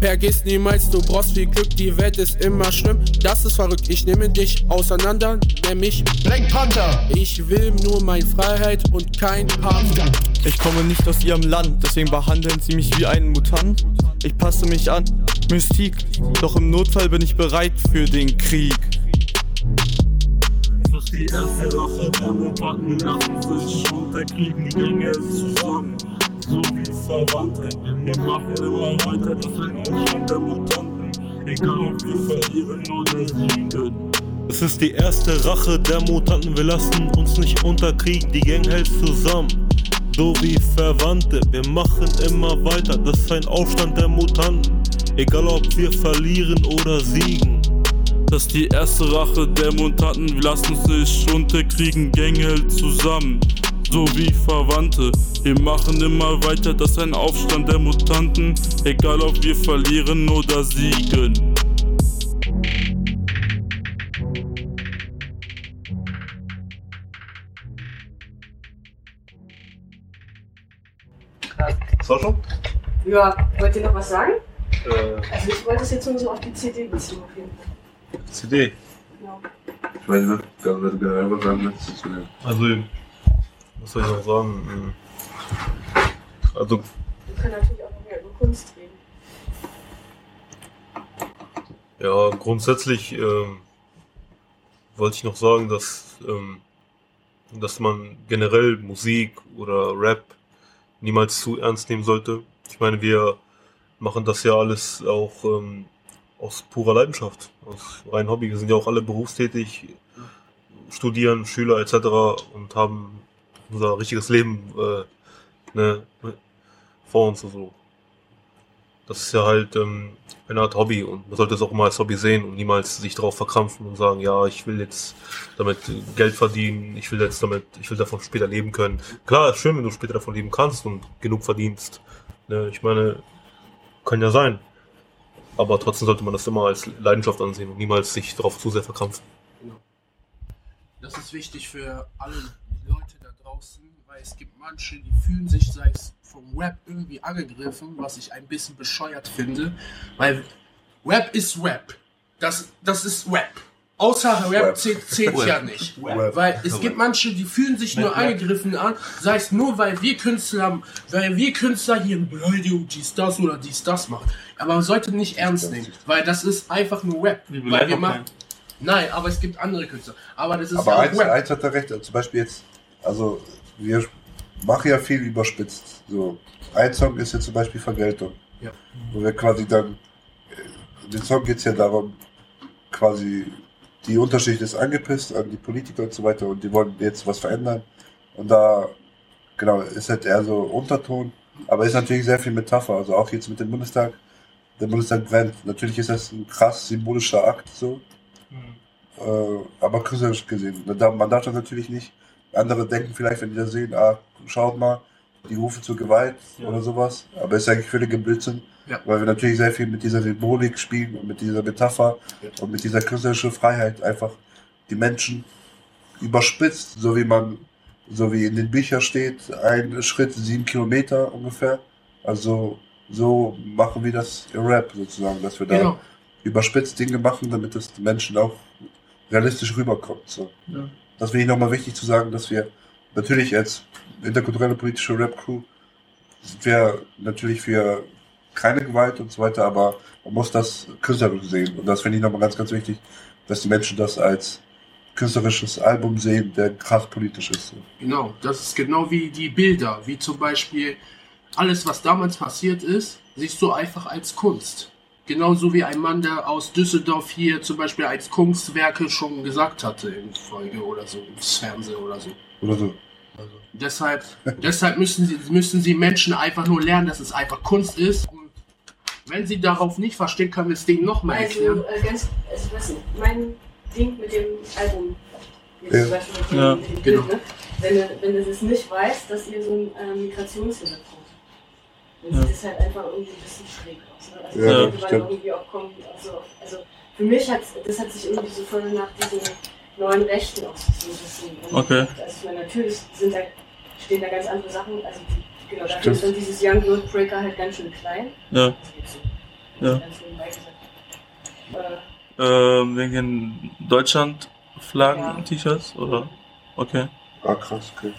Vergiss niemals, du brauchst viel Glück, die Welt ist immer schlimm. Das ist verrückt, ich nehme dich auseinander, nämlich Black Panther. Ich will nur meine Freiheit und kein Papst. Ich komme nicht aus ihrem Land, deswegen behandeln sie mich wie einen Mutant. Ich passe mich an, Mystik, doch im Notfall bin ich bereit für den Krieg. Das ist die erste Rache der Mutanten, lassen sich unterkriegen, die Gänge zusammen. So wie Verwandte, wir machen immer weiter, das ist ein Aufstand der Mutanten. Egal ob wir verlieren oder siegen. Es ist die erste Rache der Mutanten. Wir lassen uns nicht unterkriegen, die Gang hält zusammen. So wie Verwandte, wir machen immer weiter. Das ist ein Aufstand der Mutanten. Egal ob wir verlieren oder siegen. Das ist die erste Rache der Mutanten. Wir lassen uns nicht unterkriegen, Gang hält zusammen. So wie Verwandte, wir machen immer weiter. Das ist ein Aufstand der Mutanten. Egal ob wir verlieren oder siegen. So schon? Ja, wollt ihr noch was sagen? Äh, Also ich wollte es jetzt nur so auf die CD beziehen auf jeden Fall. CD. Genau. Ich weiß nicht, was wird generell was sagen dem. Also, was soll ich noch sagen? Hm. Also, Wir können natürlich auch noch mehr über Kunst reden. ja, grundsätzlich ähm, wollte ich noch sagen, dass, ähm, dass man generell Musik oder Rap niemals zu ernst nehmen sollte. Ich meine, wir machen das ja alles auch ähm, aus purer Leidenschaft, aus rein Hobby. Wir sind ja auch alle berufstätig, studieren, Schüler etc. und haben unser richtiges Leben äh, ne, vor uns und so. Das ist ja halt ähm, eine Art Hobby und man sollte es auch immer als Hobby sehen und niemals sich darauf verkrampfen und sagen, ja, ich will jetzt damit Geld verdienen, ich will jetzt damit, ich will davon später leben können. Klar, ist schön, wenn du später davon leben kannst und genug verdienst. Ne, ich meine, kann ja sein. Aber trotzdem sollte man das immer als Leidenschaft ansehen und niemals sich darauf zu sehr verkrampfen. Das ist wichtig für alle Leute draußen, weil es gibt manche, die fühlen sich, sei es vom Rap irgendwie angegriffen, was ich ein bisschen bescheuert finde, weil Rap ist Rap. Das, das ist Rap. Außer Rap, zählt, ja nicht. Rap. Weil es gibt manche, die fühlen sich nur Rap. angegriffen an, sei es nur, weil wir Künstler haben, weil wir Künstler hier eine Beleidigung, dies, das oder dies, das machen. Aber man sollte nicht ernst nehmen, weil das ist einfach nur Rap. Weil wir machen, nein, aber es gibt andere Künstler. Aber das ist Aber ja auch eins, Rap. eins hat er recht, zum Beispiel jetzt, also wir machen ja viel überspitzt. So, ein Song ist jetzt zum Beispiel Vergeltung. Ja. Wo wir quasi dann, äh, in dem Song geht es ja darum, quasi die Unterschicht ist angepisst an die Politiker und so weiter und die wollen jetzt was verändern. Und da, genau, ist halt eher so Unterton, aber ist natürlich sehr viel Metapher. Also auch jetzt mit dem Bundestag, der Bundestag brennt. Natürlich ist das ein krass symbolischer Akt so. Äh, aber künstlerisch gesehen. Man darf das natürlich nicht. Andere denken vielleicht, wenn die das sehen, ah, schaut mal, die rufen zur Gewalt oder sowas. Aber ist eigentlich völlige Blödsinn. Ja. Weil wir natürlich sehr viel mit dieser Symbolik spielen und mit dieser Metapher und mit dieser künstlerischen Freiheit einfach die Menschen überspitzt, so wie man, so wie in den Büchern steht, ein Schritt sieben Kilometer ungefähr. Also so machen wir das im Rap sozusagen, dass wir da Genau. überspitzt Dinge machen, damit den Menschen auch realistisch rüberkommt. So. Ja. Das finde ich nochmal wichtig zu sagen, dass wir natürlich als interkulturelle politische Rap-Crew sind wir natürlich für keine Gewalt und so weiter, aber man muss das künstlerisch sehen. Und das finde ich nochmal ganz, ganz wichtig, dass die Menschen das als künstlerisches Album sehen, der krass politisch ist. Genau, das ist genau wie die Bilder, wie zum Beispiel alles, was damals passiert ist, siehst du einfach als Kunst. Genauso wie ein Mann, der aus Düsseldorf hier zum Beispiel als Kunstwerke schon gesagt hatte in Folge oder so, im Fernsehen oder so. Oder so. Deshalb, deshalb müssen, sie, müssen sie Menschen einfach nur lernen, dass es einfach Kunst ist. Und wenn sie darauf nicht verstehen, können wir es denen nochmal erklären. Also, äh, ganz, also, was mein Ding mit dem Album, jetzt Ja. zum Beispiel mit dem, Ja, mit dem genau. Bild, ne? wenn, du, wenn du das nicht weißt, dass ihr so einen äh, Migrationshintergrund dann Ja. sieht es halt einfach irgendwie ein bisschen schräg. Ne? Also Ja, ja, ja, könnte man stimmt. irgendwie auch kommen, also, also für mich hat das hat sich irgendwie so voll nach diesen neuen Rechten auch so ein bisschen Okay. Also ich meine, natürlich sind da, stehen da ganz andere Sachen, also genau, Stimmt. ist dann dieses Young World Breaker halt ganz schön klein. Ja. Also so Ja. Äh, Ähm, wegen Deutschland-Flaggen-T-Shirts, oder? Okay. Ah, krass, okay.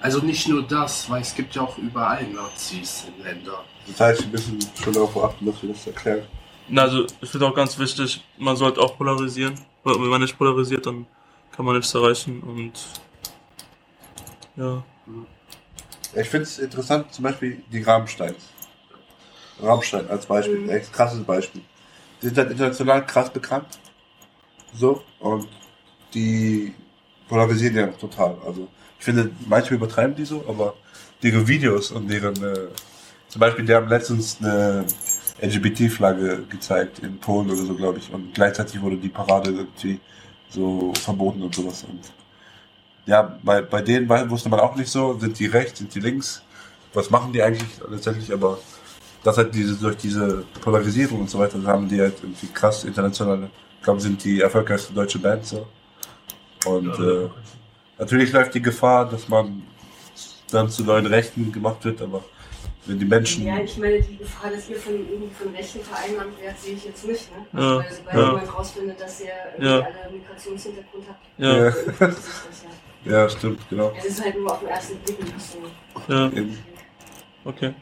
Also nicht nur das, weil es gibt ja auch überall Nazis in Ländern. Das heißt, wir müssen schon darauf achten, dass wir das erklären. Na, Also, ich finde auch ganz wichtig, man sollte auch polarisieren. Weil Wenn man nicht polarisiert, dann kann man nichts erreichen und ja. Ich finde es interessant, zum Beispiel die Rammsteins. Rammstein als Beispiel, Mhm. echt krasses Beispiel. Die sind halt international krass bekannt. So, und die polarisieren ja total. Also, ich finde, manchmal übertreiben die so, aber ihre Videos und deren, äh, zum Beispiel, die haben letztens eine LGBT-Flagge gezeigt in Polen oder so, glaube ich. Und gleichzeitig wurde die Parade irgendwie so verboten und sowas. Und ja, bei, bei denen wusste man auch nicht so, sind die rechts, sind die links, was machen die eigentlich letztendlich, aber das halt diese, durch diese Polarisierung und so weiter, haben die halt irgendwie krass internationale, ich glaube, sind die erfolgreichste deutsche Band so. Und äh, natürlich läuft die Gefahr, dass man dann zu neuen Rechten gemacht wird, aber wenn die Menschen. Ja, ich meine, die Gefahr, dass ihr von, irgendwie von rechten vereinnahmt werdet, sehe ich jetzt nicht. Ne? Ja, Weil sobald ja. jemand rausfindet, dass ihr irgendwie Ja. alle Migrationshintergrund habt, Ja. ja. Ja, stimmt, genau. Es ist halt nur auf den ersten Blick ein bisschen. Ja. Eben. Okay.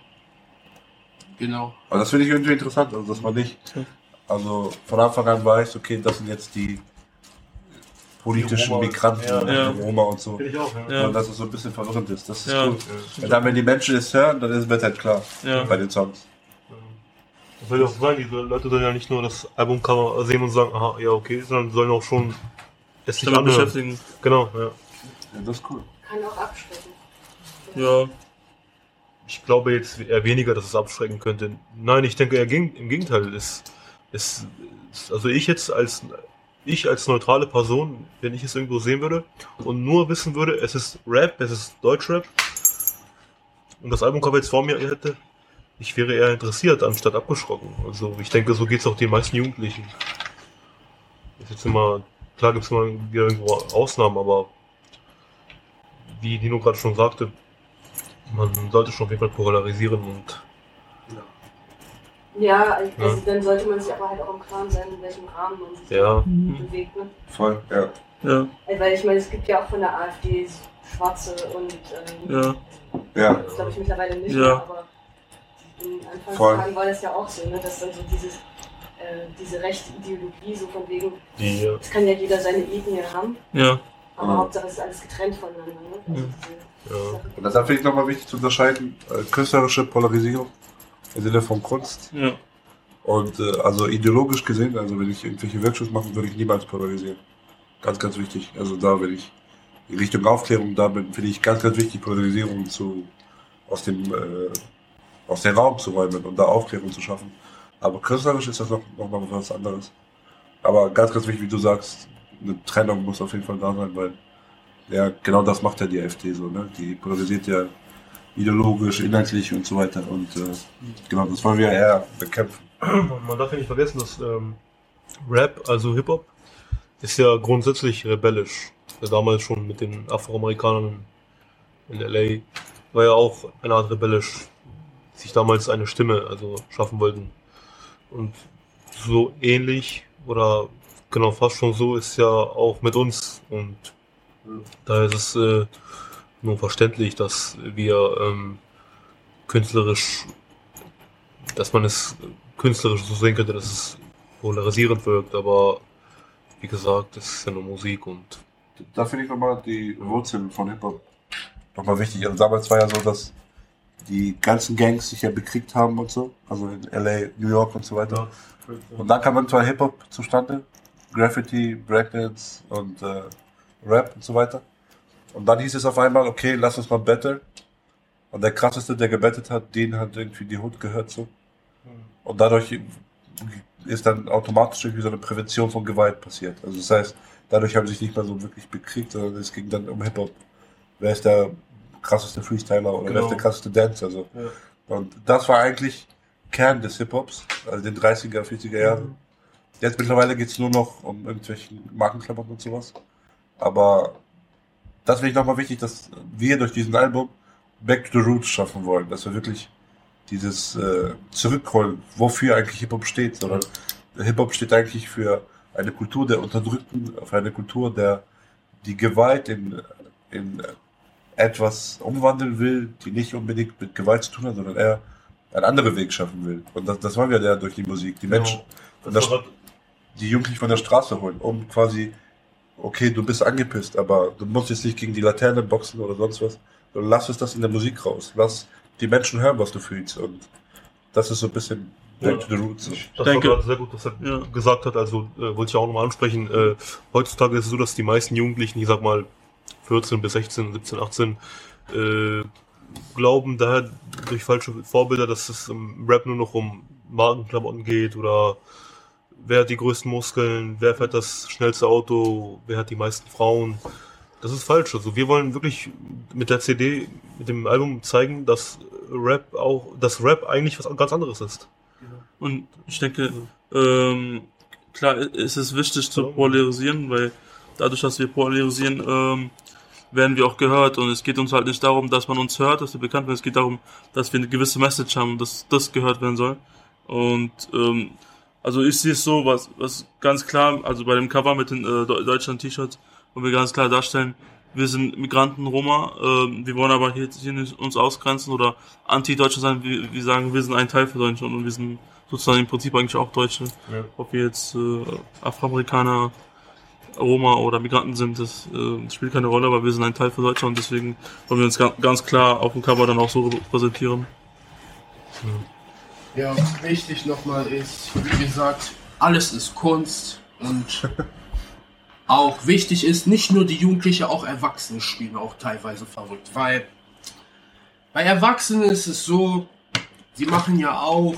Genau. Aber das finde ich irgendwie interessant, also dass man nicht, also von Anfang an weiß, okay, das sind jetzt die politischen Die Roma. Migranten, Ja. und Ja. die Roma und so. Finde ich auch, ja. Und dass es so ein bisschen verwirrend ist, das ist Ja. cool. Ja. Und dann, wenn die Menschen es hören, dann ist- wird halt klar Ja. bei den Songs. Das soll ja auch sein, diese Leute sollen ja nicht nur das Albumcover sehen und sagen, aha, ja, okay, sondern sollen auch schon es sich Damit anhören. beschäftigen. Genau, ja. Ja, das ist cool. Kann auch abschrecken. Ja. ich glaube jetzt eher weniger, dass es abschrecken könnte. Nein, ich denke eher im Gegenteil. Es, es, es, also ich jetzt als ich als neutrale Person, wenn ich es irgendwo sehen würde und nur wissen würde, es ist Rap, es ist Deutschrap und das Albumcover jetzt vor mir hätte, ich wäre eher interessiert anstatt abgeschrocken. Also ich denke, so geht es auch den meisten Jugendlichen. Ist jetzt immer, klar gibt es immer irgendwo Ausnahmen, aber wie Dino gerade schon sagte, man sollte schon auf jeden Fall polarisieren und Ja, also Ja. dann sollte man sich aber halt auch im Klaren sein, in welchem Rahmen man sich Ja. bewegt. Ne? Voll, ja. Ja. Also, Weil ich meine, es gibt ja auch von der AfD Schwarze und ähm, Ja. Ja. das glaube ich mittlerweile nicht Ja. mehr, aber in Voll. Anfangstagen war das ja auch so, ne? dass dann so dieses, äh, diese rechte Ideologie so von wegen, Die, ja. es kann ja jeder seine Ethnie haben, Ja. aber Mhm. Hauptsache es ist alles getrennt voneinander. Ne? Also Mhm. diese, Und deshalb finde ich nochmal wichtig zu unterscheiden, äh, künstlerische Polarisierung im Sinne von Kunst. Ja. Und äh, also ideologisch gesehen, also wenn ich irgendwelche Workshops mache, würde ich niemals polarisieren. Ganz, ganz wichtig. Also da, wenn ich in Richtung Aufklärung da bin, finde ich ganz, ganz wichtig, Polarisierung zu, aus dem, äh, aus dem Raum zu räumen und da Aufklärung zu schaffen. Aber künstlerisch ist das noch, noch mal was anderes. Aber ganz, ganz wichtig, wie du sagst, eine Trennung muss auf jeden Fall da sein, weil ja, genau das macht ja die AfD so, ne? Die polarisiert ja ideologisch, inhaltlich und so weiter. Und äh, genau, das wollen wir eher bekämpfen. Man darf ja nicht vergessen, dass ähm, Rap, also Hip-Hop, ist ja grundsätzlich rebellisch. Ja, damals schon mit den Afroamerikanern in LA war ja auch eine Art rebellisch, sich damals eine Stimme also schaffen wollten. Und so ähnlich oder genau fast schon so ist ja auch mit uns. Und da ist es äh, nur verständlich, dass wir ähm, künstlerisch, dass man es künstlerisch so sehen könnte, dass es polarisierend wirkt, aber wie gesagt, es ist ja nur Musik und Da finde ich nochmal die Wurzeln von Hip-Hop nochmal wichtig. Also damals war ja so, dass die ganzen Gangs sich ja bekriegt haben und so. Also in LA, New York und so weiter. Und dann kam irgendwann Hip-Hop zustande. Graffiti, Breakdance und äh, Rap und so weiter. Und dann hieß es auf einmal, okay, lass uns mal betteln. Und der krasseste, der gebettet hat, den hat irgendwie die Hut gehört so. Und dadurch ist dann automatisch irgendwie so eine Prävention von Gewalt passiert. Also das heißt, dadurch haben sie sich nicht mehr so wirklich bekriegt, sondern es ging dann um Hip-Hop. Wer ist der krasseste Freestyler oder wer Genau. ist der krasseste Dancer? So. Ja. Und das war eigentlich Kern des Hip-Hops, also den 30er, 40er Jahren. Jetzt mittlerweile geht es nur noch um irgendwelchen Markenklamotten und sowas. Aber das finde ich nochmal wichtig, dass wir durch diesen Album Back to the Roots schaffen wollen, dass wir wirklich dieses äh, Zurückholen, wofür eigentlich Hip-Hop steht, sondern Hip-Hop steht eigentlich für eine Kultur der Unterdrückten, für eine Kultur, der die Gewalt in, in etwas umwandeln will, die nicht unbedingt mit Gewalt zu tun hat, sondern eher einen anderen Weg schaffen will. Und das, das wollen wir ja durch die Musik. Die Menschen, von der, die Jugendlichen von der Straße holen, um quasi, okay, du bist angepisst, aber du musst jetzt nicht gegen die Laterne boxen oder sonst was, lass es das in der Musik raus. Lass die Menschen hören, was du fühlst. Und das ist so ein bisschen back to the roots. Das war gerade sehr gut, was er gesagt hat. Also äh, wollte ich auch nochmal ansprechen. Äh, heutzutage ist es so, dass die meisten Jugendlichen, ich sag mal 14 bis 16, 17, 18, äh, glauben daher durch falsche Vorbilder, dass es im Rap nur noch um Markenklamotten geht oder wer hat die größten Muskeln, wer fährt das schnellste Auto, wer hat die meisten Frauen. Das ist falsch. Also wir wollen wirklich mit der CD, mit dem Album zeigen, dass Rap auch, dass Rap eigentlich was ganz anderes ist. Und ich denke, ähm, klar ist es wichtig zu polarisieren, weil dadurch, dass wir polarisieren, ähm, werden wir auch gehört und es geht uns halt nicht darum, dass man uns hört, dass wir bekannt werden, es geht darum, dass wir eine gewisse Message haben, dass das gehört werden soll. Und ähm, also ich sehe es so, was, was ganz klar, also bei dem Cover mit den äh, Deu- Deutschland-T-Shirts, wo wir ganz klar darstellen, wir sind Migranten, Roma, ähm, wir wollen aber hier, hier nicht uns ausgrenzen oder anti-Deutsche sein, wir, wir sagen, wir sind ein Teil für Deutschland und wir sind sozusagen im Prinzip eigentlich auch Deutsche. Ja. Ob wir jetzt äh, Afroamerikaner, Roma oder Migranten sind, das äh, spielt keine Rolle, aber wir sind ein Teil für Deutschland und deswegen wollen wir uns ga ganz klar auf dem Cover dann auch so präsentieren. Ja, wichtig nochmal ist, wie gesagt, alles ist Kunst und *laughs* auch wichtig ist, nicht nur die Jugendliche, auch Erwachsene spielen auch teilweise verrückt, weil Bei Erwachsenen ist es so, sie machen ja auch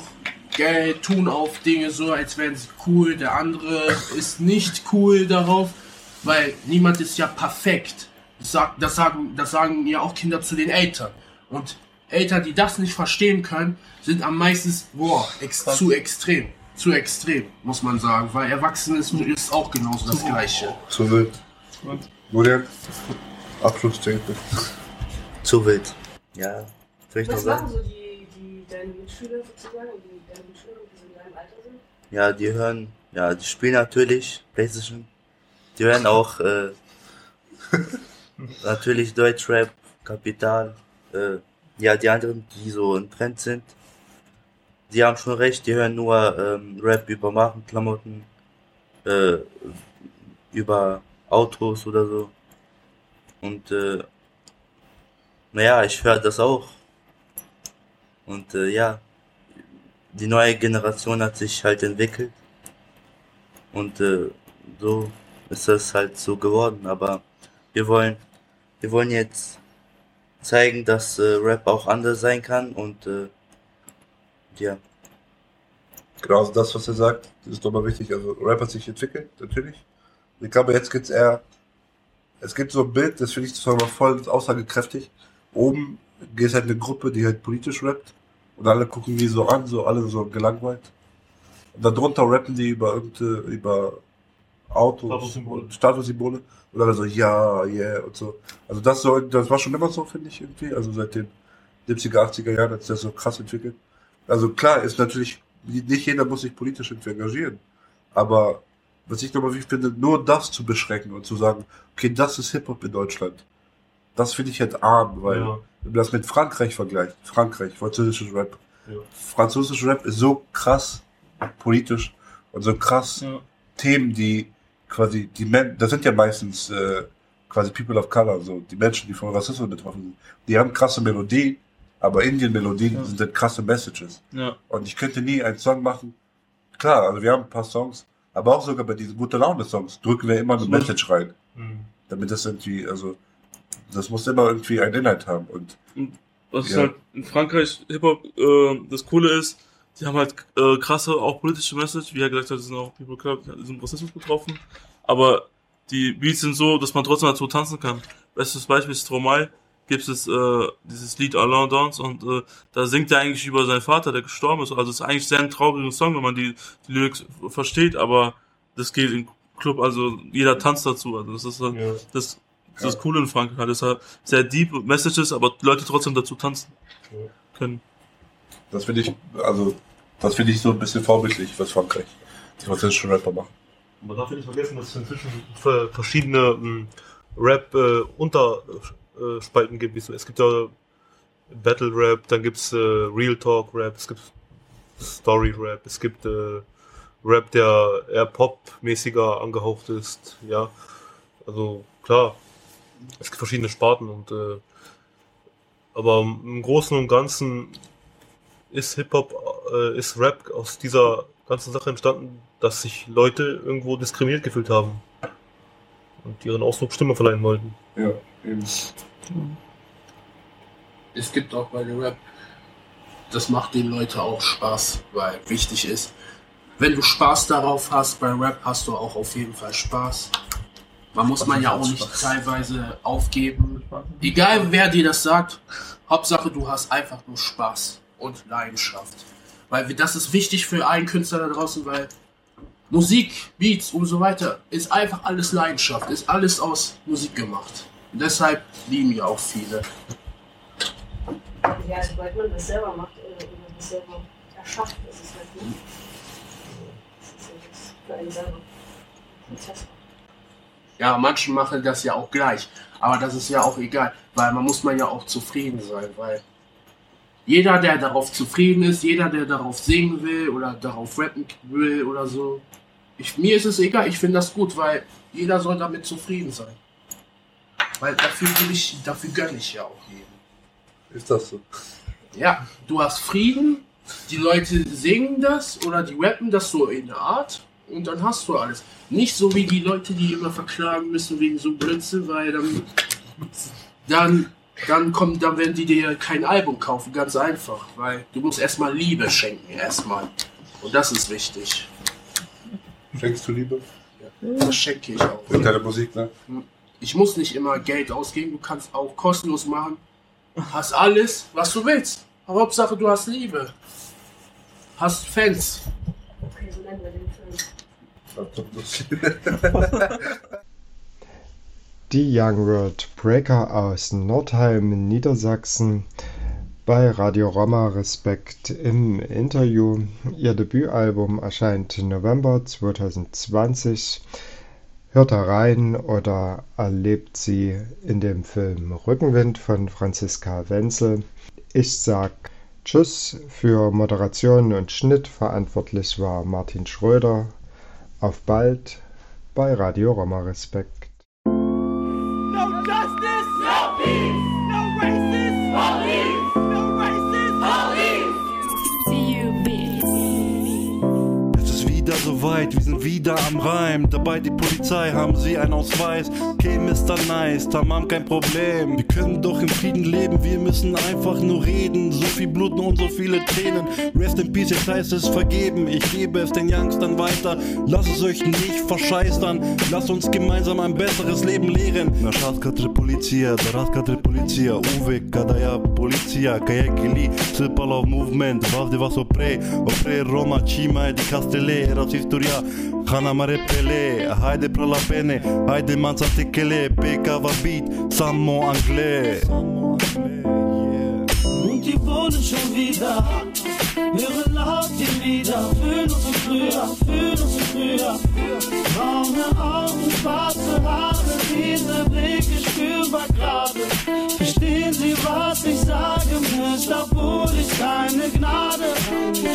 Geld, tun auf Dinge so, als wären sie cool. Der andere ist nicht cool darauf, weil niemand ist ja perfekt. Das, sagen, das sagen ja auch Kinder zu den Eltern. Und Eltern, die das nicht verstehen können, sind am meisten boah, ex zu extrem. Zu extrem, muss man sagen. Weil Erwachsenen ist auch genauso das Gleiche. Zu wild. Julian, Abschlussstatement. Zu wild. Ja, soll ich noch Was sagen? machen so die, die deine Mitschüler sozusagen, die deine Mitschüler, die so in deinem Alter sind? Ja, die hören, ja, die spielen natürlich Playstation. Die hören auch äh, *laughs* natürlich Deutschrap, Kapital. Äh, ja, die anderen, die so im Trend sind, die haben schon recht, die hören nur ähm, Rap über Markenklamotten, äh, über Autos oder so. Und äh, naja, ich höre das auch. Und äh, ja, die neue Generation hat sich halt entwickelt. Und äh, so ist das halt so geworden. Aber wir wollen, wir wollen jetzt zeigen, dass äh, Rap auch anders sein kann und äh, ja. Genau, also das, was er sagt, das ist nochmal wichtig. Also Rap hat sich entwickelt, natürlich. Ich glaube, jetzt gibt's eher, es gibt so ein Bild, das finde ich zwar mal voll aussagekräftig. Oben geht halt eine Gruppe, die halt politisch rappt. Und alle gucken die so an, so alle so gelangweilt. Und darunter rappen die über irgendeine, über Autos Statussymbole. Statussymbole. Und alle so, ja, yeah und so. Also das so, das war schon immer so, finde ich irgendwie. Also seit den 70er, 80er Jahren hat sich das so krass entwickelt. Also klar, ist natürlich, nicht jeder muss sich politisch irgendwie engagieren. Aber was ich nochmal wichtig finde, nur das zu beschränken und zu sagen, okay, das ist Hip-Hop in Deutschland. Das finde ich halt arm, weil, Ja. wenn man das mit Frankreich vergleicht, Frankreich, französisches Rap. Ja. Französischer Rap ist so krass politisch und so krass Themen, die quasi, die Men das sind ja meistens äh, quasi People of Color, so die Menschen, die von Rassismus betroffen sind. Die haben krasse Melodien, aber Indien-Melodien sind halt krasse Messages. Ja. Und ich könnte nie einen Song machen. Klar, also wir haben ein paar Songs, aber auch sogar bei diesen gute Laune-Songs drücken wir immer eine Mhm. Message rein. Mhm. Damit das irgendwie, also, das muss immer irgendwie einen Inhalt haben. Und Was Ja. halt in Frankreich Hip-Hop äh, das Coole ist, die haben halt äh, krasse, auch politische Message, wie er gesagt hat, sind auch People Club, die sind Rassismus betroffen. Aber die Beats sind so, dass man trotzdem dazu tanzen kann. Bestes Beispiel ist Stromae, gibt es äh, dieses Lied Alain Dance und äh, da singt er eigentlich über seinen Vater, der gestorben ist. Also es ist eigentlich sehr ein trauriger Song, wenn man die, die Lyrics versteht, aber das geht im Club, also jeder tanzt dazu. Also das ist halt, das, das ist das Coole in Frankreich. Das ist halt sehr deep Messages, aber Leute trotzdem dazu tanzen können. das finde ich, also, das finde ich so ein bisschen vorbildlich, was Frankreich, die französischen Rapper machen. Man darf nicht vergessen, dass es inzwischen ver- verschiedene ähm, Rap-Unterspalten gibt. Wie so- Es gibt ja Battle Rap, dann gibt's äh, Real Talk Rap, es gibt Story Rap, es gibt äh, Rap, der eher Pop-mäßiger angehaucht ist. Ja, also klar, es gibt verschiedene Sparten und äh, aber im Großen und Ganzen ist Hip-Hop, äh, ist Rap aus dieser ganzen Sache entstanden, dass sich Leute irgendwo diskriminiert gefühlt haben und ihren Ausdruck Stimme verleihen wollten. Ja, eben. Es gibt auch bei dem Rap, das macht den Leuten auch Spaß, weil wichtig ist, wenn du Spaß darauf hast, bei Rap hast du auch auf jeden Fall Spaß. Man muss man ja auch nicht Spaß? teilweise aufgeben. Egal wer dir das sagt, Hauptsache du hast einfach nur Spaß und Leidenschaft. Weil das ist wichtig für einen Künstler da draußen, weil Musik, Beats und so weiter ist einfach alles Leidenschaft, ist alles aus Musik gemacht. Und deshalb lieben ja auch viele. Ja, sobald man das selber macht äh, oder das selber erschafft, ist es halt gut. Das ist ja das für einen selber. Prozess. Ja, manche machen das ja auch gleich. Aber das ist ja auch egal, weil man muss man ja auch zufrieden sein, weil jeder, der darauf zufrieden ist, jeder, der darauf singen will oder darauf rappen will oder so, ich, mir ist es egal, ich finde das gut, weil jeder soll damit zufrieden sein. Weil dafür will ich, dafür gönne ich ja auch jedem. Ist das so? Ja, du hast Frieden, die Leute singen das oder die rappen das so in der Art und dann hast du alles. Nicht so wie die Leute, die immer verklagen müssen wegen so Blödsinn, weil dann, dann dann kommen, dann werden die dir kein Album kaufen, ganz einfach, weil du musst erstmal Liebe schenken, erstmal. Und das ist wichtig. Schenkst du Liebe? Das schenke ich auch. Für deine Musik, ne? Ich muss nicht immer Geld ausgeben, du kannst auch kostenlos machen. Hast alles, was du willst. Aber Hauptsache, du hast Liebe. Hast Fans. Okay, so nennen wir den Film. *laughs* Die Young World Breaker aus Nordheim Niedersachsen bei Radio Roma Respekt im Interview. Ihr Debütalbum erscheint November 2020. Hört da rein oder erlebt sie in dem Film Rückenwind von Franziska Wenzel. Ich sag Tschüss. Für Moderation und Schnitt verantwortlich war Martin Schröder. Auf bald bei Radio Roma Respekt. No justice, no peace, soweit, wir sind wieder am Reim. Dabei die Polizei, haben sie einen Ausweis. Okay, Mr. Nice, Tamam, kein Problem. Wir können doch im Frieden leben, wir müssen einfach nur reden. So viel Blut und so viele Tränen. Rest in Peace, jetzt heißt es vergeben. Ich gebe es den Youngstern weiter. Lasst es euch nicht verscheißern. Lasst uns gemeinsam ein besseres Leben lehren. Na șas către poliție, dar către poliție. Uve, cada ea poliția, că e chili, Silpalov movement, vas de vas opre, opre Roma, cima di Castele, era istoria, Hana mare pele, haide pra la pene, haide manța techele, pe cava beat, samo anglais. Und die wohnen schon wieder. Hören laut die Lieder, fühlen uns wie früher, fühlen uns wie früher. Braune Augen, schwarze Haare, diese Blicke spürbar gerade. Verstehen Sie, was ich sage? Mister hol ich keine Gnade.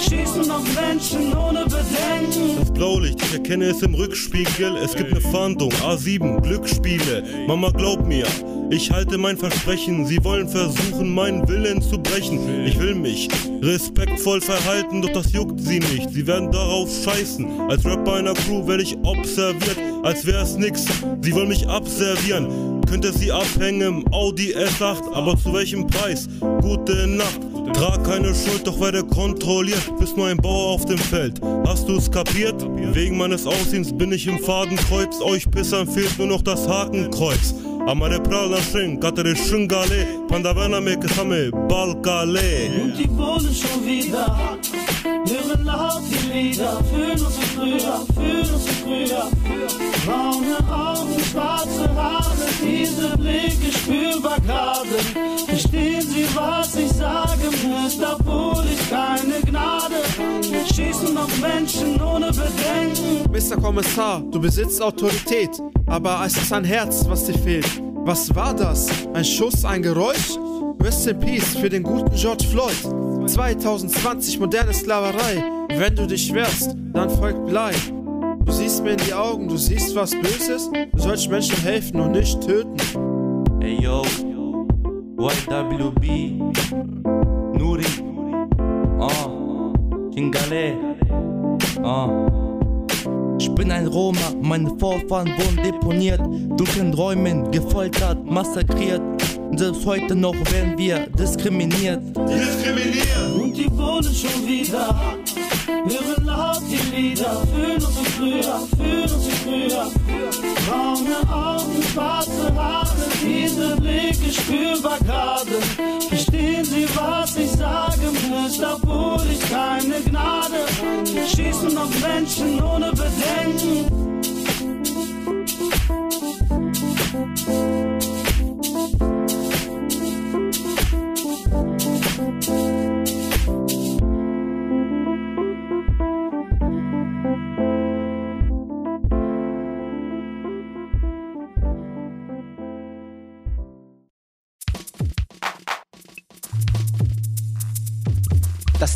Schießen auf Menschen ohne Bedenken. Das Blaulicht, ich erkenne es im Rückspiegel. Es gibt eine Fahndung, A7, Glücksspiele. Mama, glaub mir, ich halte mein Versprechen. Sie wollen versuchen, meinen Willen zu brechen. Ich will mich respektvoll verhalten, doch das juckt sie nicht. Sie werden darauf scheißen. Als Rapper einer Crew werde ich observiert, als wär's nix. Sie wollen mich abservieren. Könnte sie abhängen im Audi S8, aber zu welchem Preis? Gute Nacht. Trag keine Schuld, doch werde kontrolliert. Bist nur ein Bauer auf dem Feld. Hast du's kapiert? Wegen meines Aussehens bin ich im Fadenkreuz. Euch Pissern fehlt nur noch das Hakenkreuz. Amare prallë në shëngë, katër i shëngë gale Pandavena me kësame, balkale Unë t'i polë shumë vida Në më lafi Lieder, fühlen uns wie früher, fühlen uns wie früher. Braune Augen, schwarze Haare, diese Blicke spürbar gerade. Verstehen Sie, was ich sage? Mister, hol ich keine Gnade. Schießen auf Menschen ohne Bedenken. Mr. Kommissar, du besitzt Autorität, aber es ist ein Herz, was dir fehlt. Was war das? Ein Schuss, ein Geräusch? Rest in Peace für den guten George Floyd. 2020 moderne Sklaverei. Wenn du dich wehrst, dann folgt Blei. Du siehst mir in die Augen, du siehst was Böses. Du sollst Menschen helfen und nicht töten. Ey yo, YWB, Nuri, ah, Kingale, ah. Ich bin ein Roma, meine Vorfahren wurden deponiert, dunklen Räumen gefoltert, massakriert. Und selbst heute noch werden wir diskriminiert. Diskriminiert! Und die wohnen schon wieder. Hören laut die Lieder, fühlen uns wie früher, fühlen uns wie früher. Braune Augen, schwarze Haare, diese Blicke spürbar gerade. Verstehen Sie, was ich sage? Mister, hol ich keine Gnade. Schießen auf Menschen ohne Bedenken.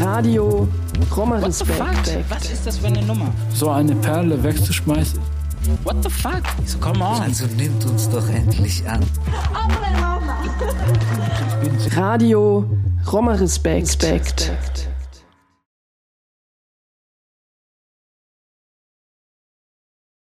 Radio Roma What the fuck? Respekt. Was ist das für eine Nummer? So eine Perle wegzuschmeißen. What the fuck? So, come on. Also nimmt uns doch endlich an. Radio Roma Respekt. Respekt.